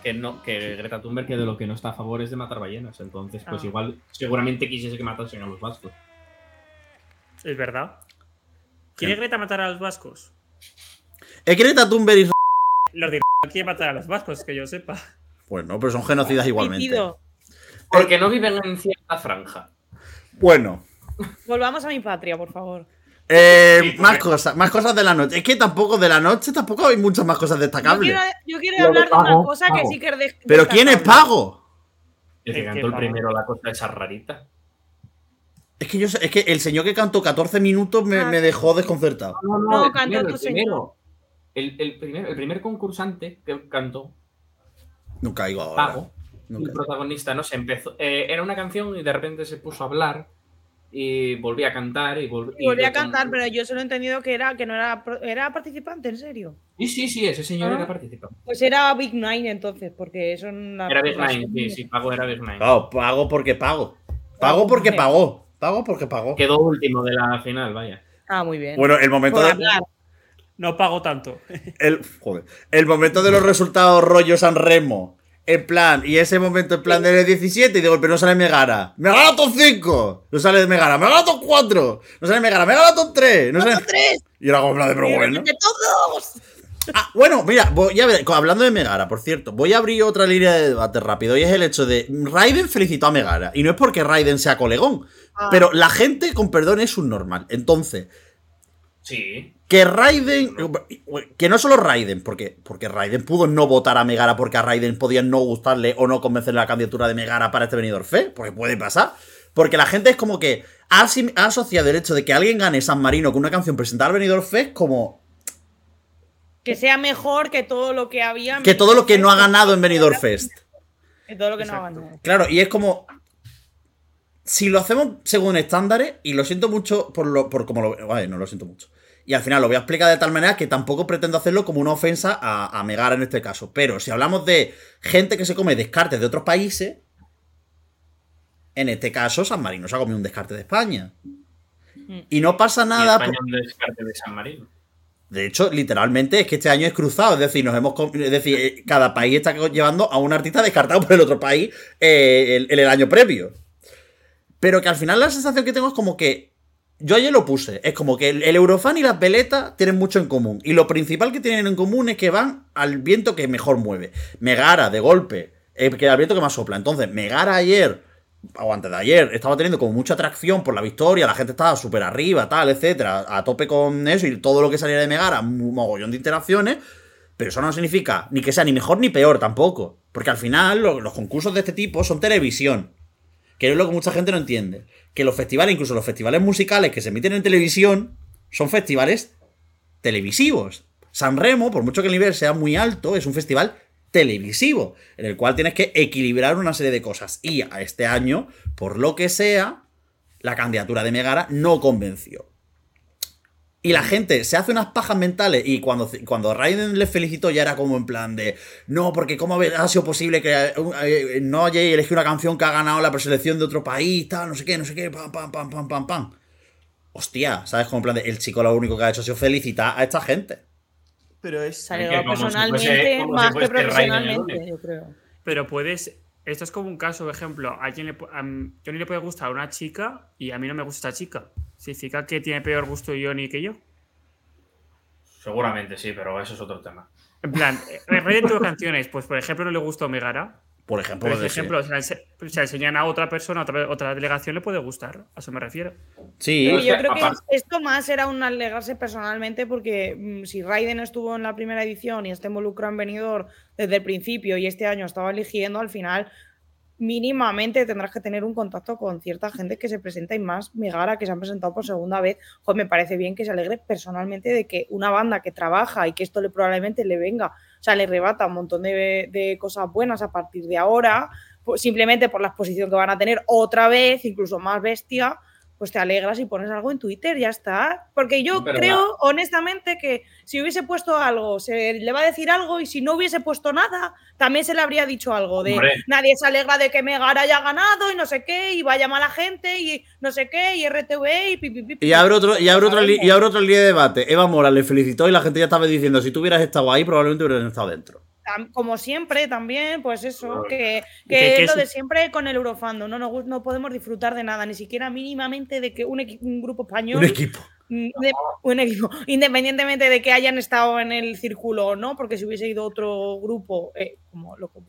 Que, no, que Greta Thunberg que de lo que no está a favor es de matar ballenas. Entonces, pues Ah. igual, seguramente quisiese que matasen a los vascos. Es verdad. ¿Quiere Greta matar a los vascos? ¿Es Greta Thunberg y... Los de no quiere matar a los vascos, que yo sepa. Bueno, pero son genocidas igualmente. Porque no viven en cierta franja. Bueno, Volvamos a mi patria, por favor. Eh, más cosas, más cosas de la noche. Es que tampoco de la noche tampoco hay muchas más cosas Yo destacables. quiero, yo quiero de hablar de una Pago, cosa que sí que es de- Pero ¿quién es. Pago? El que cantó el primero la cosa esa rarita. Es que yo sé- es que el señor que cantó 14 minutos me, Ah, me dejó desconcertado. No, No, el cantó primero, el primero. El, el primero, el primer concursante que cantó, Nunca caigo ahora. Pago, Nunca. el protagonista, no sé, empezó. eh, era una canción y de repente se puso a hablar y volvía a cantar y, vol- Y volví y a cantar, pero yo solo he entendido que era que no era era participante, en serio. Sí, sí, sí, ese señor Ah. era participante. Pues era Big Nine entonces, porque las Era Big Nine, sí, sí, Pago era Big Nine. Claro, pago porque pago. Pago porque pagó. Pago porque pagó. Quedó último de la final, vaya. Ah, muy bien. Bueno, el momento Por de, hablar. No pago tanto. el, joder, el momento de los resultados rollo San Remo. En plan, y ese momento en plan del 17, y digo, pero no sale Megara. ¡Megara top 5! No sale Megara, Megara top 4. No sale Megara, Megara top 3. No sale... ¡Tres! Y era como plan de, pero ¡De bueno. todos! Ah, bueno, mira, voy a ver, hablando de Megara, por cierto, voy a abrir otra línea de debate rápido y es el hecho de Raiden felicitó a Megara. Y no es porque Raiden sea colegón, Ah. pero la gente, con perdón, es un normal. Entonces, Sí. que Raiden. Que no solo Raiden, porque, porque Raiden pudo no votar a Megara porque a Raiden podía no gustarle o no convencerle la candidatura de Megara para este venidor fe, porque puede pasar. Porque la gente es como que ha, asociado el hecho de que alguien gane San Marino con una canción presentada al venidor fe como Que sea mejor que todo lo que había. que todo lo que no ha ganado en Benidorm Fest. Que todo lo que no ha ganado. Claro, y es como. Si lo hacemos según estándares, y lo siento mucho por lo. por como lo. Vale, no lo siento mucho. Y al final lo voy a explicar de tal manera que tampoco pretendo hacerlo como una ofensa a, a Megara en este caso. Pero si hablamos de gente que se come descartes de otros países. En este caso, San Marino se ha comido un descarte de España. Y no pasa nada. España por- un descarte de San Marino. de hecho, literalmente es que este año es cruzado, es decir, nos hemos com- es decir, eh, cada país está llevando a un artista descartado por el otro país eh, el- en el año previo. Pero que al final la sensación que tengo es como que yo ayer lo puse, es como que el, Eurofan y las veletas tienen mucho en común y lo principal que tienen en común es que van al viento que mejor mueve. Megara de golpe, eh, que al viento que más sopla. Entonces, Megara ayer o antes de ayer, estaba teniendo como mucha atracción por la victoria, la gente estaba súper arriba, tal, etcétera, a tope con eso y todo lo que saliera de Megara, un mogollón de interacciones, pero eso no significa ni que sea ni mejor ni peor tampoco, porque al final lo- los concursos de este tipo son televisión, que es lo que mucha gente no entiende, que los festivales, incluso los festivales musicales que se emiten en televisión, son festivales televisivos. San Remo, por mucho que el nivel sea muy alto, es un festival televisivo, en el cual tienes que equilibrar una serie de cosas. Y a este año, por lo que sea, la candidatura de Megara no convenció. Y la gente se hace unas pajas mentales y cuando, cuando Raiden le felicitó ya era como en plan de no, porque cómo ha sido posible que eh, no hayáis elegido una canción que ha ganado la preselección de otro país, tal, no sé qué, no sé qué, pam, pam, pam, pam, pam, pam. Hostia, ¿sabes? Como en plan de el chico lo único que ha hecho ha sido felicitar a esta gente. Pero es. Si personalmente fuese- como si más que profesionalmente, yo creo. Pero puedes. Esto es como un caso, por ejemplo, a alguien le, a Johnny le puede gustar a una chica y a mí no me gusta esta chica. ¿Significa que tiene peor gusto Johnny que yo? Seguramente sí, pero eso es otro tema. En plan, eh, Raiden tuvo canciones, pues por ejemplo no le gustó Megara, Por ejemplo, Por ejemplo, si la, ense- la enseñan a otra persona, otra, otra delegación, le puede gustar. A eso me refiero. Sí, Pero o yo sea, creo que aparte- esto más era un alegarse personalmente porque mm, si Raiden estuvo en la primera edición y está involucrado en Venidor desde el principio y este año estaba eligiendo, al final mínimamente tendrás que tener un contacto con cierta gente que se presenta y más Megara que se han presentado por segunda vez. Joder, me parece bien que se alegre personalmente de que una banda que trabaja y que esto le probablemente le venga, o sea, le rebata un montón de, de cosas buenas a partir de ahora, pues, simplemente por la exposición que van a tener otra vez, incluso más bestia, pues te alegras y pones algo en Twitter, ya está. Porque yo Pero creo, honestamente, que si hubiese puesto algo, se le va a decir algo, y si no hubiese puesto nada, también se le habría dicho algo de Hombre. nadie se alegra de que Megara haya ganado y no sé qué, y vaya mala gente, y no sé qué, y RTV, y pipi, pipi, Y abre otro, y abre otro, li- Sabemos. y abre otro línea de debate. Eva Mora le felicitó y la gente ya estaba diciendo, si tú hubieras estado ahí, probablemente hubieras estado dentro. Como siempre también, pues eso, que, que es lo de siempre con el Eurofando, no, no, no podemos disfrutar de nada, ni siquiera mínimamente de que un, un grupo español, Un equipo. de- un equipo, independientemente de que hayan estado en el círculo o no, porque si hubiese ido otro grupo, eh, como Loco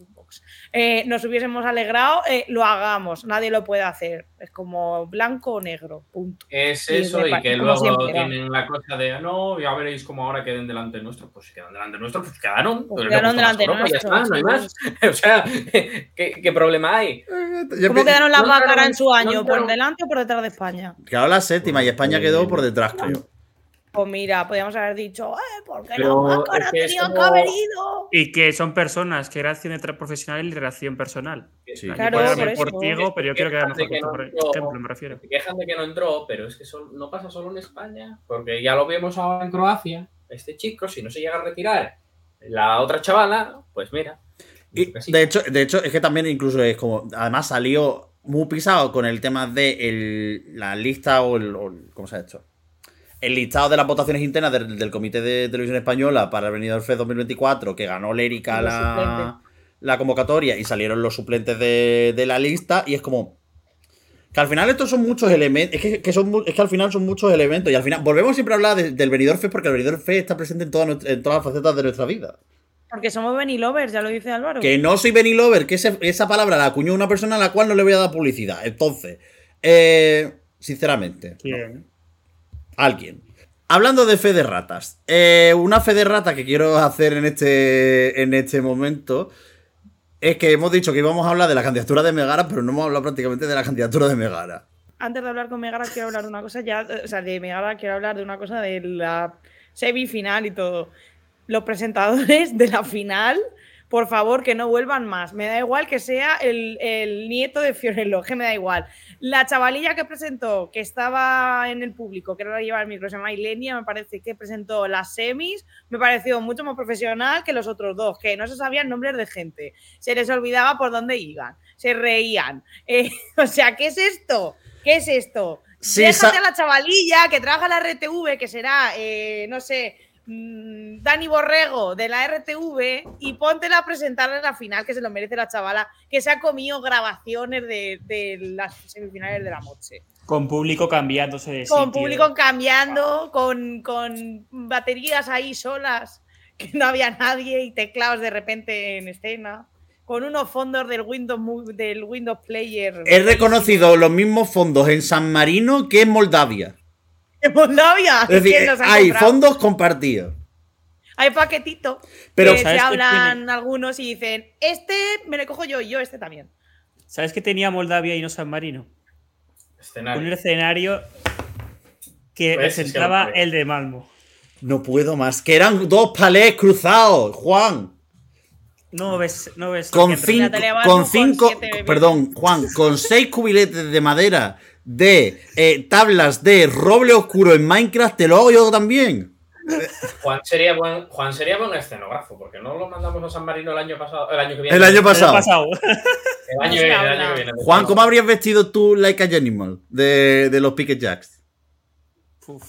Eh, nos hubiésemos alegrado, eh, lo hagamos, nadie lo puede hacer, es como blanco o negro, punto. Es Y eso, y que luego siempre, tienen la cosa de, "Ah, no, ya veréis cómo ahora queden delante nuestro. Pues si quedan delante nuestro, pues quedaron. Pues quedaron delante nuestro, ya está, no hay más. O sea, ¿qué, qué problema hay? ¿Cómo quedaron las no entraron- en su no año? ¿Por delante o por detrás de España? Quedó la séptima y España quedó por detrás, creo. Pues mira, podríamos haber dicho, eh, ¿por qué Pero la bácara es que es que como- haber ido? Y que son personas, que relación entre profesional y relación personal. Sí. Aquí Claro, puede por. Portigo, pero yo creo que era mejor que no por entró. ejemplo, me refiero. Se quejan de que no entró, pero es que son- no pasa solo en España, porque ya lo vemos ahora en Croacia. Este chico, si no se llega a retirar la otra chavala, pues mira. Y, sí. de, hecho, de hecho, es que también incluso es como. Además salió muy pisado con el tema de el- la lista o el, o el- ¿Cómo se ha hecho? El listado de las votaciones internas del, del Comité de Televisión Española para el Venidor Fest 2024, que ganó Lérica la, la convocatoria y salieron los suplentes de, de la lista. Y es como. Que al final estos son muchos elementos. Es que, que son, es que al final son muchos elementos. Y al final. Volvemos siempre a hablar de- del Venidor Fest porque el Venidor Fest está presente en, todas nuestra- en todas las facetas de nuestra vida. Porque somos Benny Lovers, ya lo dice Álvaro. Que no soy Benny Lover, que ese- esa palabra la acuñó una persona a la cual no le voy a dar publicidad. Entonces, eh, sinceramente, ¿Quién? Alguien. Hablando de fe de ratas, eh, una fe de rata que quiero hacer en este, en este momento es que hemos dicho que íbamos a hablar de la candidatura de Megara, pero no hemos hablado prácticamente de la candidatura de Megara. Antes de hablar con Megara, quiero hablar de una cosa ya. eh, O sea, de Megara, quiero hablar de una cosa de la semifinal y todo. Los presentadores de la final, por favor, que no vuelvan más. Me da igual que sea el, el nieto de Fiorello, que me da igual. La chavalilla que presentó, que estaba en el público, que la que llevaba el micro, se llama Ilenia, me parece que presentó las semis, me pareció mucho más profesional que los otros dos, que no se sabían nombres de gente, se les olvidaba por dónde iban, se reían. Eh, o sea, ¿qué es esto? ¿Qué es esto? Sí, Déjate a la chavalilla que trabaja en la RTV, que será, eh, no sé, Dani Borrego de la RTV, y póntela a presentarle la final, que se lo merece la chavala, que se ha comido grabaciones de, de las semifinales de la Moche. Con público cambiándose de Con sitio. público cambiando, con, con baterías ahí solas, que no había nadie, y teclados de repente en escena. Con unos fondos del Windows, del Windows Player. He reconocido los mismos fondos en San Marino que en Moldavia. Moldavia. Es decir, ¿quién los ha hay comprado? fondos compartidos. Hay paquetito. Pero, que se ¿sabes qué hablan algunos y dicen, este me lo cojo yo y yo este también. ¿Sabes qué tenía Moldavia y no San Marino? Escenario. Un escenario que Pues, sí. el de Malmo. No puedo más. Que eran dos palés cruzados, Juan. No ves, no ves. Con cinco, con con cinco, siete- perdón, Juan, con seis cubiletes de madera de eh, tablas de roble oscuro en Minecraft, te lo hago yo también. Juan sería buen, Juan sería buen escenógrafo, porque no lo mandamos a San Marino el año pasado, el año que viene. El año el pasado. pasado. El año No que se viene, el habla. año que viene. Juan, ¿cómo habrías vestido tú Like a Animal de, de los Picket Jacks? Uf.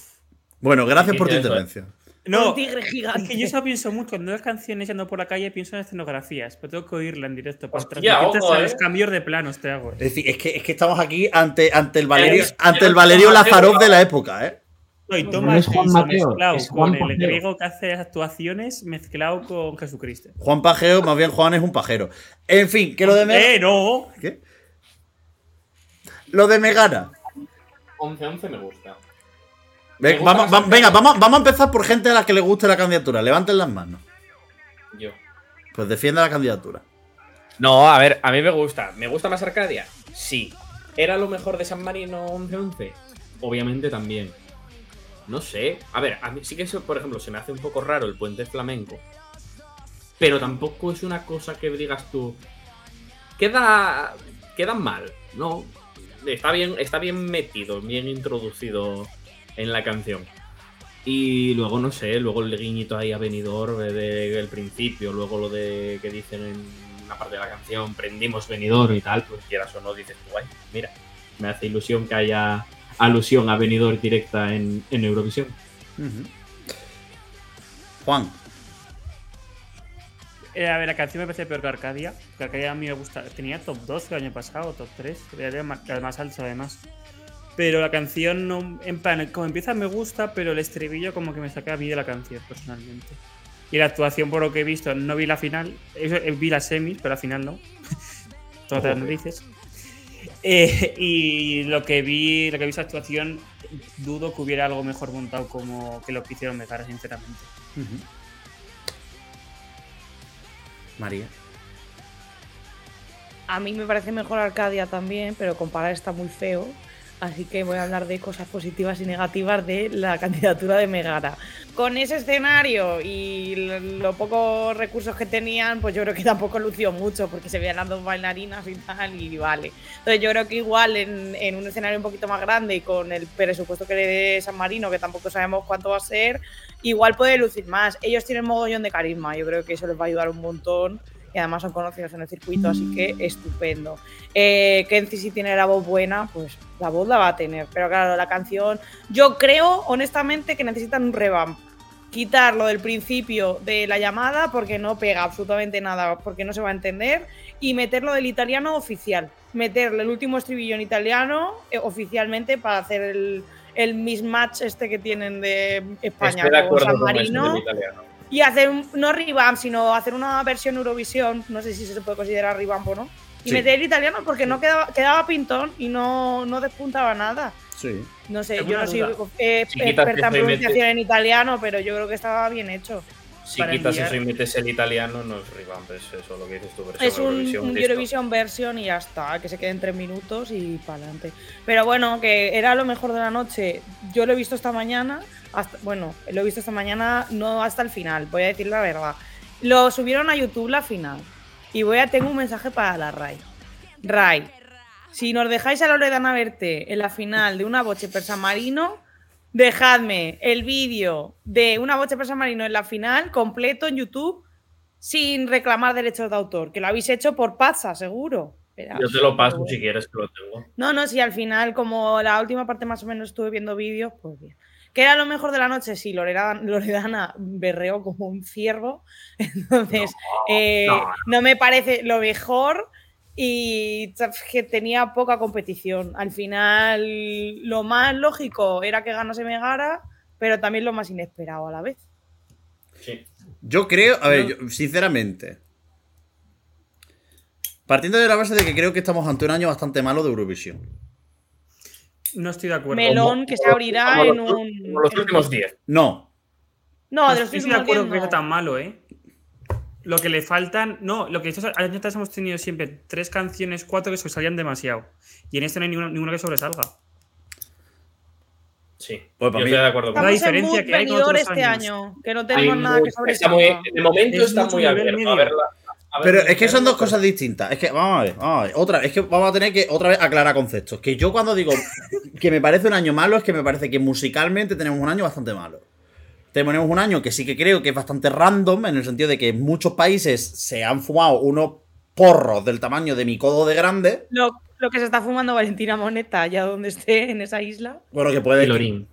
Bueno, gracias por tu intervención. No, Un tigre gigante. es que yo eso pienso mucho. Cuando veo canciones yendo por la calle, pienso en escenografías, pero tengo que oírla en directo. Para Hostia, ojo, eh. los cambios de planos te hago. Es decir, es que, es que estamos aquí ante, ante el Valerio, Eh, ante el Valerio Lazarov de la época, ¿eh? No, y No Thomas Juan Mateo, mezclado es Juan con el Pajero. griego que hace actuaciones mezclado con Jesucristo. Juan Pajeo, más bien Juan es un pajero. En fin, que lo de Megana. ¡Eh, no! ¿Qué? Lo de Megana. 11-11 me gusta. Vamos, va- venga, vamos, vamos a empezar por gente a la que le guste la candidatura. Levanten las manos. Yo. Pues defienda la candidatura. No, a ver, a mí me gusta. ¿Me gusta más Arcadia? Sí. ¿Era lo mejor de San Marino 11-11? Obviamente también. No sé. A ver, a mí sí que, eso, por ejemplo, se me hace un poco raro el puente flamenco. Pero tampoco es una cosa que digas tú. Queda. Queda mal, ¿no? Está bien, está bien metido, bien introducido en la canción. Y luego, no sé, luego el guiñito ahí a Benidorm desde el principio, luego lo de que dicen en una parte de la canción, prendimos Benidorm y tal, pues quieras o no, dices tú, guay, mira, me hace ilusión que haya alusión a Benidorm directa en, en Eurovisión. Juan. Eh, a ver, la canción me parece peor que Arcadia. Que Arcadia a mí me gusta. Tenía top 12 el año pasado, top 3. Era más alta además. Pero la canción, no, en plan, como empieza me gusta, pero el estribillo como que me saca a mí de la canción, personalmente. Y la actuación, por lo que he visto, no vi la final. eh, Vi las semis, pero la final no. Todas las narices. Eh, y lo que vi, lo que vi esa actuación, dudo que hubiera algo mejor montado como que lo que hicieron Megara, sinceramente. María. A mí me parece mejor Arcadia también, pero comparar está muy feo. Así que voy a hablar de cosas positivas y negativas de la candidatura de Megara. Con ese escenario y lo- los pocos recursos que tenían, pues yo creo que tampoco lució mucho, porque se veían las dos bailarinas y tal, y vale. Entonces yo creo que igual en, en un escenario un poquito más grande y con el presupuesto que le dé San Marino, que tampoco sabemos cuánto va a ser, igual puede lucir más. Ellos tienen mogollón de carisma, yo creo que eso les va a ayudar un montón. Y además son conocidos en el circuito, así que estupendo. Eh, Kenzie si tiene la voz buena, pues la voz la va a tener. Pero claro, la canción, yo creo honestamente que necesitan un revamp. Quitarlo del principio de la llamada porque no pega absolutamente nada, porque no se va a entender. Y meterlo del italiano oficial. Meterle el último estribillo en italiano eh, oficialmente para hacer el, el mismatch este que tienen de España Estoy de con acuerdo San con Marino. italiano. Y hacer un, no revamp, sino hacer una versión Eurovisión, no sé si se puede considerar revamp o no. Y Sí. meter el italiano porque no quedaba, quedaba pintón y no, no despuntaba nada. Sí. No sé, yo no soy duda. eh, Si quitas experta en pronunciación metes- en italiano, pero yo creo que estaba bien hecho. Si Para quitas eso y metes el italiano, no es revamp, es eso lo que dices tú. versión Es un, Eurovisión, un. Eurovision version y ya está, que se quede en tres minutos y para adelante. Pero bueno, que era lo mejor de la noche. Yo lo he visto esta mañana, hasta, bueno, lo he visto esta mañana, no hasta el final, voy a decir la verdad. Lo subieron a YouTube la final. Y voy a, tengo un mensaje para la RAI. RAI, si nos dejáis a Loredana Verte en la final de una boche per San Marino, dejadme el vídeo de una boche per San Marino en la final completo en YouTube sin reclamar derechos de autor, que lo habéis hecho por Pazza, seguro. Yo te lo paso si quieres que lo tengo. No, no, si al final, como la última parte más o menos estuve viendo vídeos, pues bien. ¿Qué era lo mejor de la noche? Sí, Loredana, Loredana berreó como un ciervo. Entonces, eh, no, no, me parece lo mejor y que tenía poca competición. Al final, lo más lógico era que ganase Megara, pero también lo más inesperado a la vez. Sí. Yo creo, a ver, yo, sinceramente. Partiendo de la base de que creo que estamos ante un año bastante malo de Eurovisión. No estoy de acuerdo. Melón que se abrirá Como en los- un. Como los últimos 10. No. No, No de los estoy de acuerdo 10 que sea no. tan malo, ¿eh? Lo que le faltan. No, lo que estos años hemos tenido siempre tres canciones, cuatro que sobresalían demasiado. Y en este no hay ninguna, ninguna que sobresalga. Sí. Pues para yo mí- estoy de acuerdo con La diferencia que hay con otros este años. año, que no Hay tenemos nada que sobre está muy, de momento Es está muy abierto. A verla. a Pero es que son dos cosas distintas. Es que, vamos a ver, vamos a ver. Otra, es que vamos a tener que otra vez aclarar conceptos. Que yo cuando digo que me parece un año malo, es que me parece que musicalmente tenemos un año bastante malo. Tenemos un año que sí que creo que es bastante random, en el sentido de que muchos países se han fumado unos porros del tamaño de mi codo de grande. Lo, lo que se está fumando Valentina Moneta, allá donde esté, en esa isla. Bueno, que puede. Lorín.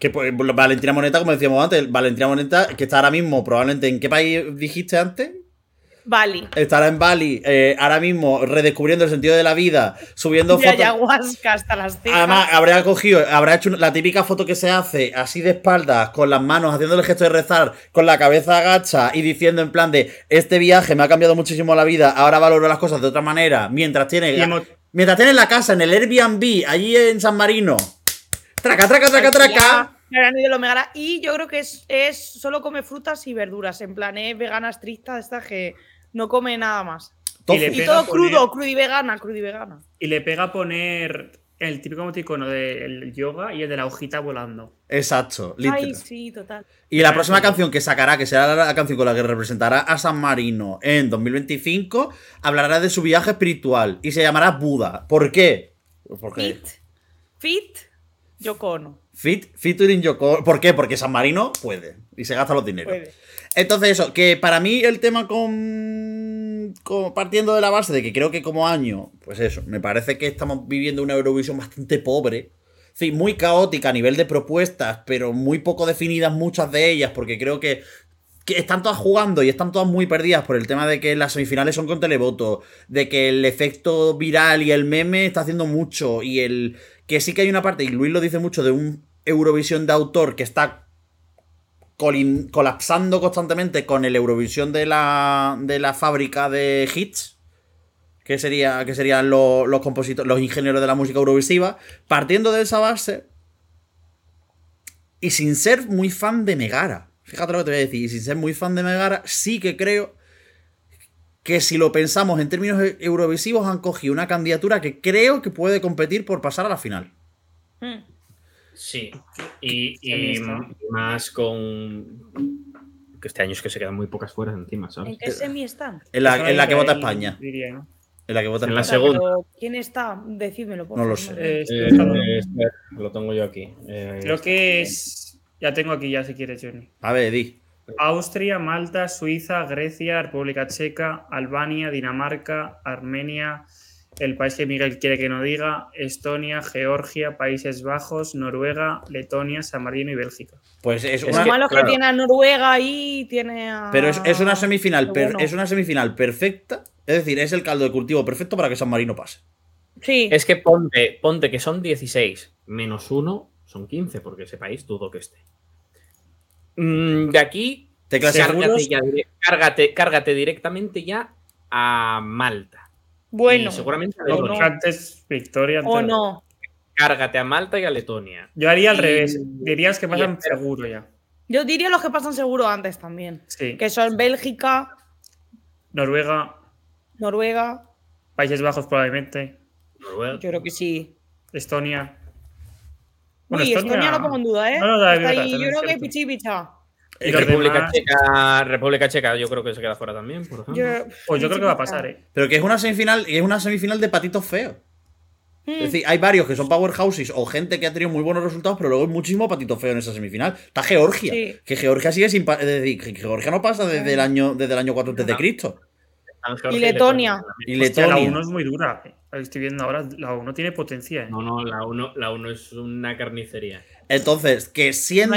Que pues, Valentina Moneta, como decíamos antes, Valentina Moneta, que está ahora mismo probablemente en qué país dijiste antes? Bali. Estará en Bali, eh, ahora mismo redescubriendo el sentido de la vida, subiendo De fotos. ayahuasca hasta las cejas. Además, habrá cogido, habrá hecho la típica foto que se hace así de espaldas, con las manos, haciendo el gesto de rezar, con la cabeza agacha y diciendo en plan de este viaje me ha cambiado muchísimo la vida, ahora valoro las cosas de otra manera, mientras tiene, emo- mientras tiene la casa en el Airbnb, allí en San Marino. Traca, traca, traca, traca. De. Y yo creo que es, es solo come frutas y verduras. En plan, es vegana estricta, esta que no come nada más. Y todo poner- crudo, crudo y vegana, crudo y vegana. Y le pega poner el típico emoticono del yoga y el de la hojita volando. Exacto. Ay, literal. sí, total. Y la próxima canción que sacará, que será la canción con la que representará a San Marino en 2025, hablará de su viaje espiritual y se llamará Buda. ¿Por qué? Porque Fit. Fit. Yoko Ono. Fit, featuring Yoko. ¿Por qué? Porque San Marino puede y se gasta los dineros. Puede. Entonces, eso, que para mí el tema con, con- Partiendo de la base de que creo que como año, pues eso, me parece que estamos viviendo una Eurovisión bastante pobre. Sí, muy caótica a nivel de propuestas, pero muy poco definidas muchas de ellas, porque creo que, que están todas jugando y están todas muy perdidas por el tema de que las semifinales son con televoto, de que el efecto viral y el meme está haciendo mucho, y el que sí que hay una parte, y Luis lo dice mucho, de un Eurovisión de autor que está colapsando constantemente con el Eurovisión de la, de la fábrica de hits, que, sería, que serían los, los compositores, los ingenieros de la música eurovisiva, partiendo de esa base y sin ser muy fan de Megara. Fíjate lo que te voy a decir, y sin ser muy fan de Megara, sí que creo que si lo pensamos en términos e- eurovisivos han cogido una candidatura que creo que puede competir por pasar a la final. Mm. Sí. Y, más con. Que este año es que se quedan muy pocas fueras encima, ¿sabes? ¿En qué semi están? En la, en la que vota España. diría, ¿no? En la que vota En la España. segunda. Pero, ¿Quién está? Decídmelo, por No lo favor. sé. Eh, estoy Eh, eh, espera, lo tengo yo aquí. Eh, Creo que es. Ya tengo aquí, ya si quieres, Johnny. A ver, di. Austria, Malta, Suiza, Grecia, República Checa, Albania, Dinamarca, Armenia, el país que Miguel quiere que no diga, Estonia, Georgia, Países Bajos, Noruega, Letonia, San Marino y Bélgica. Pues es una. que- malo es claro. que tiene a Noruega ahí, tiene a. Pero es, es una semifinal, Qué per- bueno. es una semifinal perfecta. Es decir, es el caldo de cultivo perfecto para que San Marino pase. Sí. Es que ponte, ponte que son 16 menos 1 son 15, porque ese país dudo que esté. Mm, de aquí, Te cárgate, ya cárgate directamente ya a Malta. Bueno. Y seguramente no. Antes, victoria. O no. Cárgate a Malta y a Letonia. Yo haría al Y- revés. Dirías que pasan seguro ya. Yo diría los que pasan seguro antes también. Sí. Que son Bélgica, Noruega, Noruega. Países Bajos probablemente, Noruega. Yo creo que sí. Estonia. Uy, Estonia... lo pongo en duda, ¿eh? No, no, ahí, yo creo que cierto. República, demás- Checa, República Checa, yo creo que se queda fuera también, por ejemplo. Yo- Pues yo creo que va a pasar. ¿eh? Pero que es una semifinal, y es una semifinal de patitos feos. Mm. Es decir, hay varios que son powerhouses o gente que ha tenido muy buenos resultados, pero luego hay muchísimo patito feo en esa semifinal. Está Georgia. Sí. Que Georgia sigue sin. Es decir, que Georgia no pasa desde el año, desde el año 4 antes de Cristo. Y Letonia. Y Hostia, la Letonia. 1 es muy dura. eh. Estoy viendo ahora, la 1 tiene potencia. ¿eh? No, no, la 1 la uno es una carnicería. Entonces, que siendo,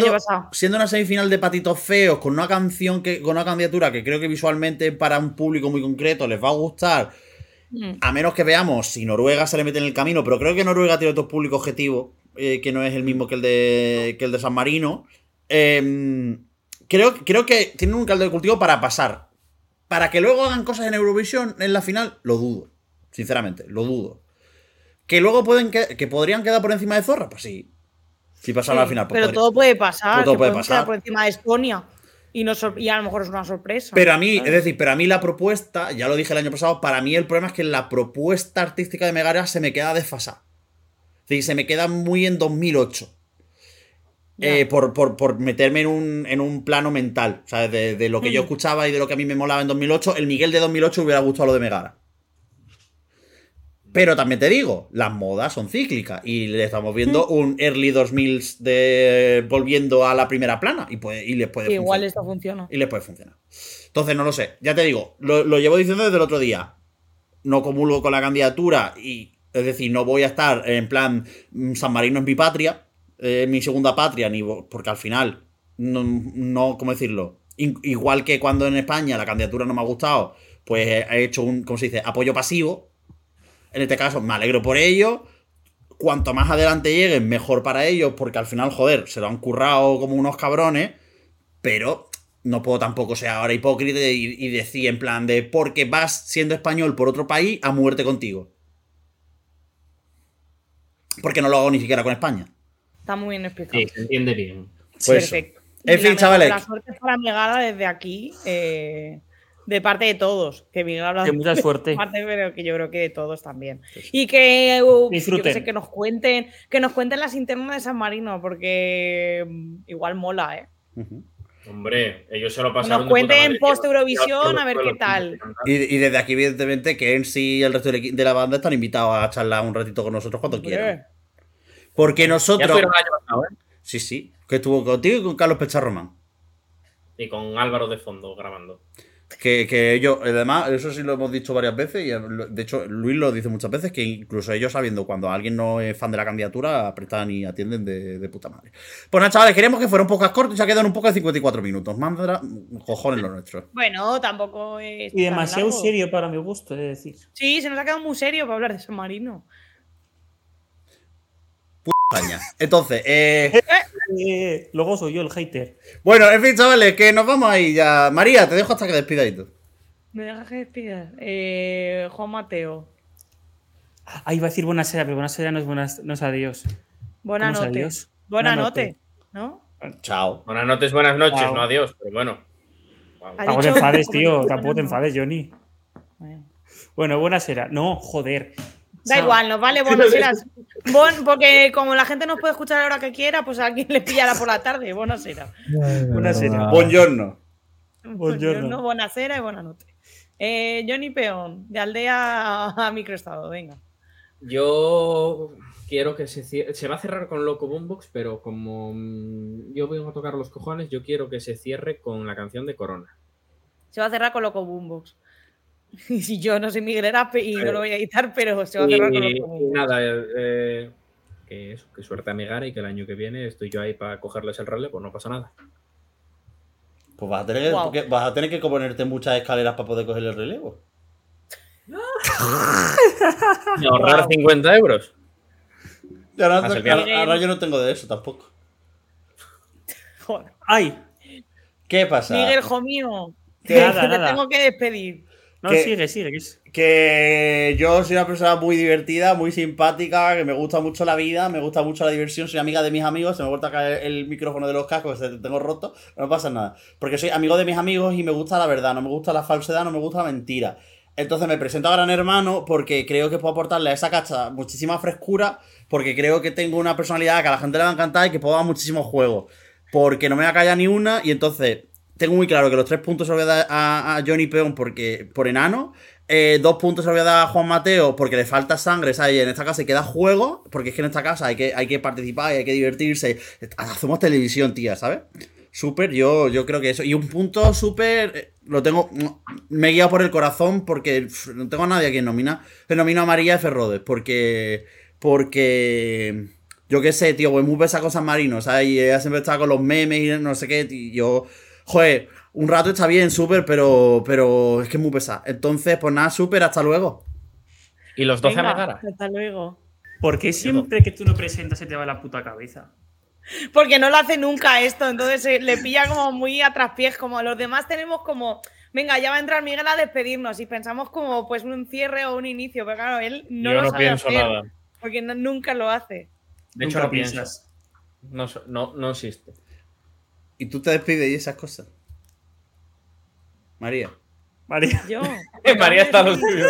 siendo una semifinal de patitos feos, con una canción que, con una candidatura que creo que visualmente para un público muy concreto les va a gustar, Mm. a menos que veamos si Noruega se le mete en el camino, pero creo que Noruega tiene otro público objetivo, eh, que no es el mismo que el de, que el de San Marino. Eh, creo, creo que tienen un caldo de cultivo para pasar. Para que luego hagan cosas en Eurovisión en la final, lo dudo. Sinceramente, lo dudo. Que luego pueden que, que podrían quedar por encima de Zorra, pues sí. Si pasan a la final, pues pero podría- todo puede pasar. Todo que puede pasar. por encima de Estonia. Y, no sor- y a lo mejor es una sorpresa. Pero a mí, ¿sabes? es decir, pero a mí la propuesta, ya lo dije el año pasado, para mí el problema es que la propuesta artística de Megara se me queda desfasada. Es decir, se me queda muy en 2008. Ya. Eh, por, por- por meterme en un, en un plano mental, ¿sabes? De, de lo que yo escuchaba y de lo que a mí me molaba en 2008, el Miguel de 2008 hubiera gustado lo de Megara. Pero también te digo, las modas son cíclicas y le estamos viendo Mm. un early 2000 de volviendo a la primera plana y, puede, y les puede Que igual funcionar esto funciona. y les puede funcionar. Entonces, no lo sé. Ya te digo, lo, lo llevo diciendo desde el otro día. No comulgo con la candidatura y, es decir, no voy a estar en plan mm, San Marino es mi patria, eh, mi segunda patria, ni porque al final, no, no ¿cómo decirlo? In- igual que cuando en España la candidatura no me ha gustado, pues he hecho un, ¿cómo se dice? Apoyo pasivo. En este caso, me alegro por ello. Cuanto más adelante lleguen, mejor para ellos, porque al final, joder, se lo han currado como unos cabrones. Pero no puedo tampoco ser ahora hipócrita y, y decir en plan de porque vas siendo español por otro país a muerte contigo. Porque no lo hago ni siquiera con España. Está muy bien explicado. Sí, se entiende bien. Pues Perfecto. En fin, chavales. La suerte para Megara desde aquí, eh, de parte de todos. Que Miguel habla Que mucha suerte. de parte, pero que yo creo que de todos también. Y que, uh, yo sé, que nos cuenten, que nos cuenten las internas de San Marino, porque mm, igual mola, ¿eh? Hombre, ellos se lo pasaron. nos cuenten post. Eurovisión a ver qué tal. Y, y desde aquí, evidentemente, que en sí y el resto de la banda están invitados a charlar un ratito con nosotros cuando quieran. Porque Ya nosotros. año pasado, ¿eh? Sí, sí. Que estuvo contigo y con Carlos Pecharromán. Y con Álvaro de fondo grabando. Que, que ellos, además, eso sí lo hemos dicho varias veces, y lo- de hecho Luis lo dice muchas veces, que incluso ellos sabiendo cuando alguien no es fan de la candidatura, prestan y atienden de, de puta madre. Pues nada, chavales, queríamos que fuera un poco corto y se ha quedado un poco de 54 minutos. Mandra, cojones lo nuestro. Bueno, tampoco es. Y demasiado largo. serio para mi gusto, es decir. Sí, se nos ha quedado muy serio para hablar de San Marino. España. Entonces, eh, Eh, luego soy yo el hater. bueno, en fin, chavales, que nos vamos ahí ya. María, te dejo hasta que despidáis tú. Me dejas que despidas. Eh, Juan Mateo. Ah, iba a decir buenas noches, pero buenas noches no es, buenas, no es adiós. Buena ¿Cómo es noche. adiós? Buena Buena noche. ¿No? Chao. Buenas noches, buenas noches, Chao. no adiós, pero bueno. Ha Tampoco te enfades, tío. Tampoco te enfades, Johnny. Bueno. Bueno, buenas era. No, joder. Da igual, nos vale buenas. Bon, porque como la gente nos puede escuchar a la hora que quiera, pues a alguien le pillará por la tarde. Buenas eras. Buenas. Buongiorno. Buongiorno. No, buenas eras y buenas noches. Eh, Johnny Peón, de aldea a microestado, venga. Yo quiero que se cierre. Se va a cerrar con Loco Boombox, pero como mm, yo vengo a tocar los cojones, yo quiero que se cierre con la canción de Corona. Se va a cerrar con Loco Boombox. Y si yo no soy Miguel Erape y no lo voy a editar, pero se va a cerrar con Boombox. nada, eh, que eso, que suerte a Megara y que el año que viene estoy yo ahí para cogerles el relevo, no pasa nada. Pues vas a tener, que, vas a tener que ponerte muchas escaleras para poder coger el relevo. Y ahorrar 50 euros. Ahora, yo no tengo de eso tampoco. Joder. ¡Ay! ¿Qué pasa? Miguel, hijo mío. Que Nada, te nada. tengo que despedir. No, ¿Qué? sigue, sigue. que Que yo soy una persona muy divertida, muy simpática, que me gusta mucho la vida, me gusta mucho la diversión, soy amiga de mis amigos, se me ha vuelto a caer el micrófono de los cascos, que se- tengo roto, no pasa nada. Porque soy amigo de mis amigos y me gusta la verdad, no me gusta la falsedad, no me gusta la mentira. Entonces me presento a Gran Hermano porque creo que puedo aportarle a esa cacha muchísima frescura, porque creo que tengo una personalidad que a la gente le va a encantar y que puedo dar muchísimos juegos. Porque no me va a callar ni una y entonces tengo muy claro que los tres puntos se los voy a dar a, Johnny Peón porque, por enano. Eh, dos puntos se los voy a dar a Juan Mateo porque le falta sangre, ¿sabes? En esta casa hay que dar juego, porque es que en esta casa hay que, hay que participar y hay que divertirse. Hacemos televisión, tía, ¿sabes? Súper, yo, yo creo que eso. Y un punto súper, eh, lo tengo, me he guiado por el corazón porque no tengo a nadie a quien nominar. Le nomino a María F. Rodes porque, porque, yo qué sé, tío, pues muy pesa con San Marino, ¿sabes? Y ella siempre está con los memes y no sé qué, y yo, joder, un rato está bien, súper, pero, pero es que es muy pesado. Entonces, pues nada, súper, hasta luego. Y los 12 a Venga, Megara. hasta luego. ¿Por qué siempre que tú no presentas se te va la puta cabeza? Porque no lo hace nunca esto, entonces eh, le pilla como muy a traspiés, como los demás tenemos como, venga, ya va a entrar Miguel a despedirnos y pensamos como pues un cierre o un inicio, pero claro, él no Yo lo no sabe pienso hacer, nada. porque no- nunca lo hace. De hecho, no piensas. No, no, no existe. Y tú te despides y esas cosas. María. María. Yo. María está a lo Yo suyo.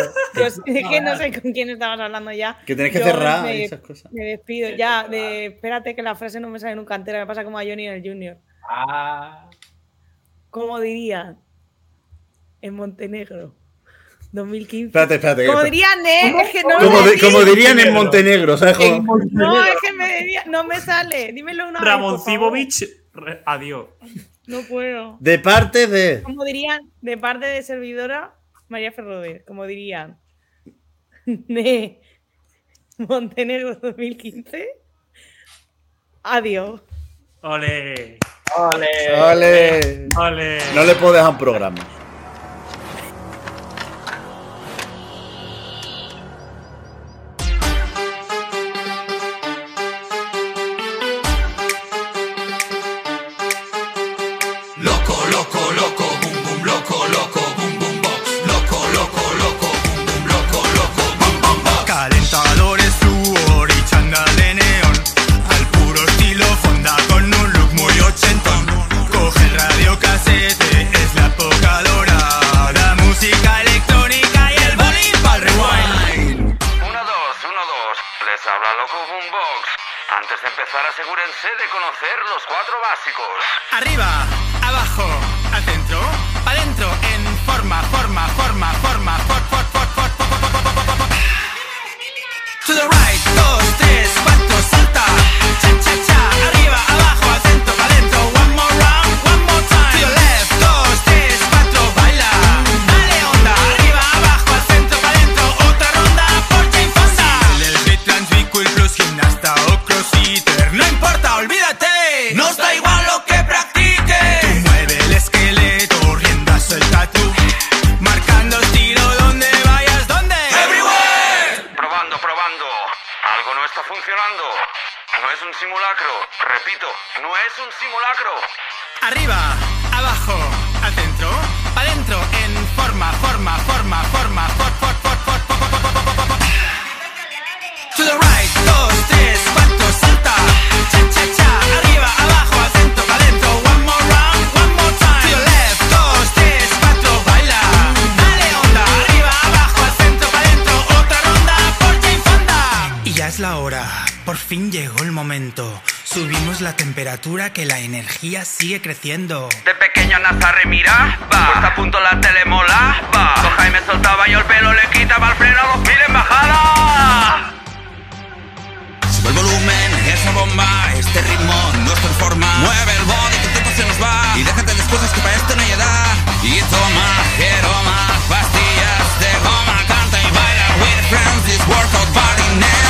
es que no sé con quién estabas hablando ya. Que tenés que Yo cerrar me- esas cosas. Me despido. Ya, de, espérate que la frase no me sale nunca entera, me pasa como a Johnny en el Junior. Ah. Como dirían en Montenegro, 2015. Espérate, espérate. Como espérate. dirían, ¿eh? Es que no Como, dirían en Montenegro, ¿sabes? No, es que me diría- no me sale. Dímelo una vez. re- adiós. No puedo. De parte de. Como dirían, de parte de servidora, María Ferroder, como dirían, de Montenegro 2015. Adiós. Ole. Ole. Vale. Ole. No le puedo dejar un programa. Subimos la temperatura que la energía sigue creciendo. De pequeño Nazarre miraba, puesta a punto la tele molaba. Coja y me soltaba yo el pelo le quitaba el freno a 2000 en bajada. Sube el volumen, esa bomba, este ritmo nos transforma. Mueve el body que el tiempo se nos va. Y déjate de excusas que para esto no hay edad. Y toma, quiero más pastillas de goma. Canta y baila with friends, this workout body now.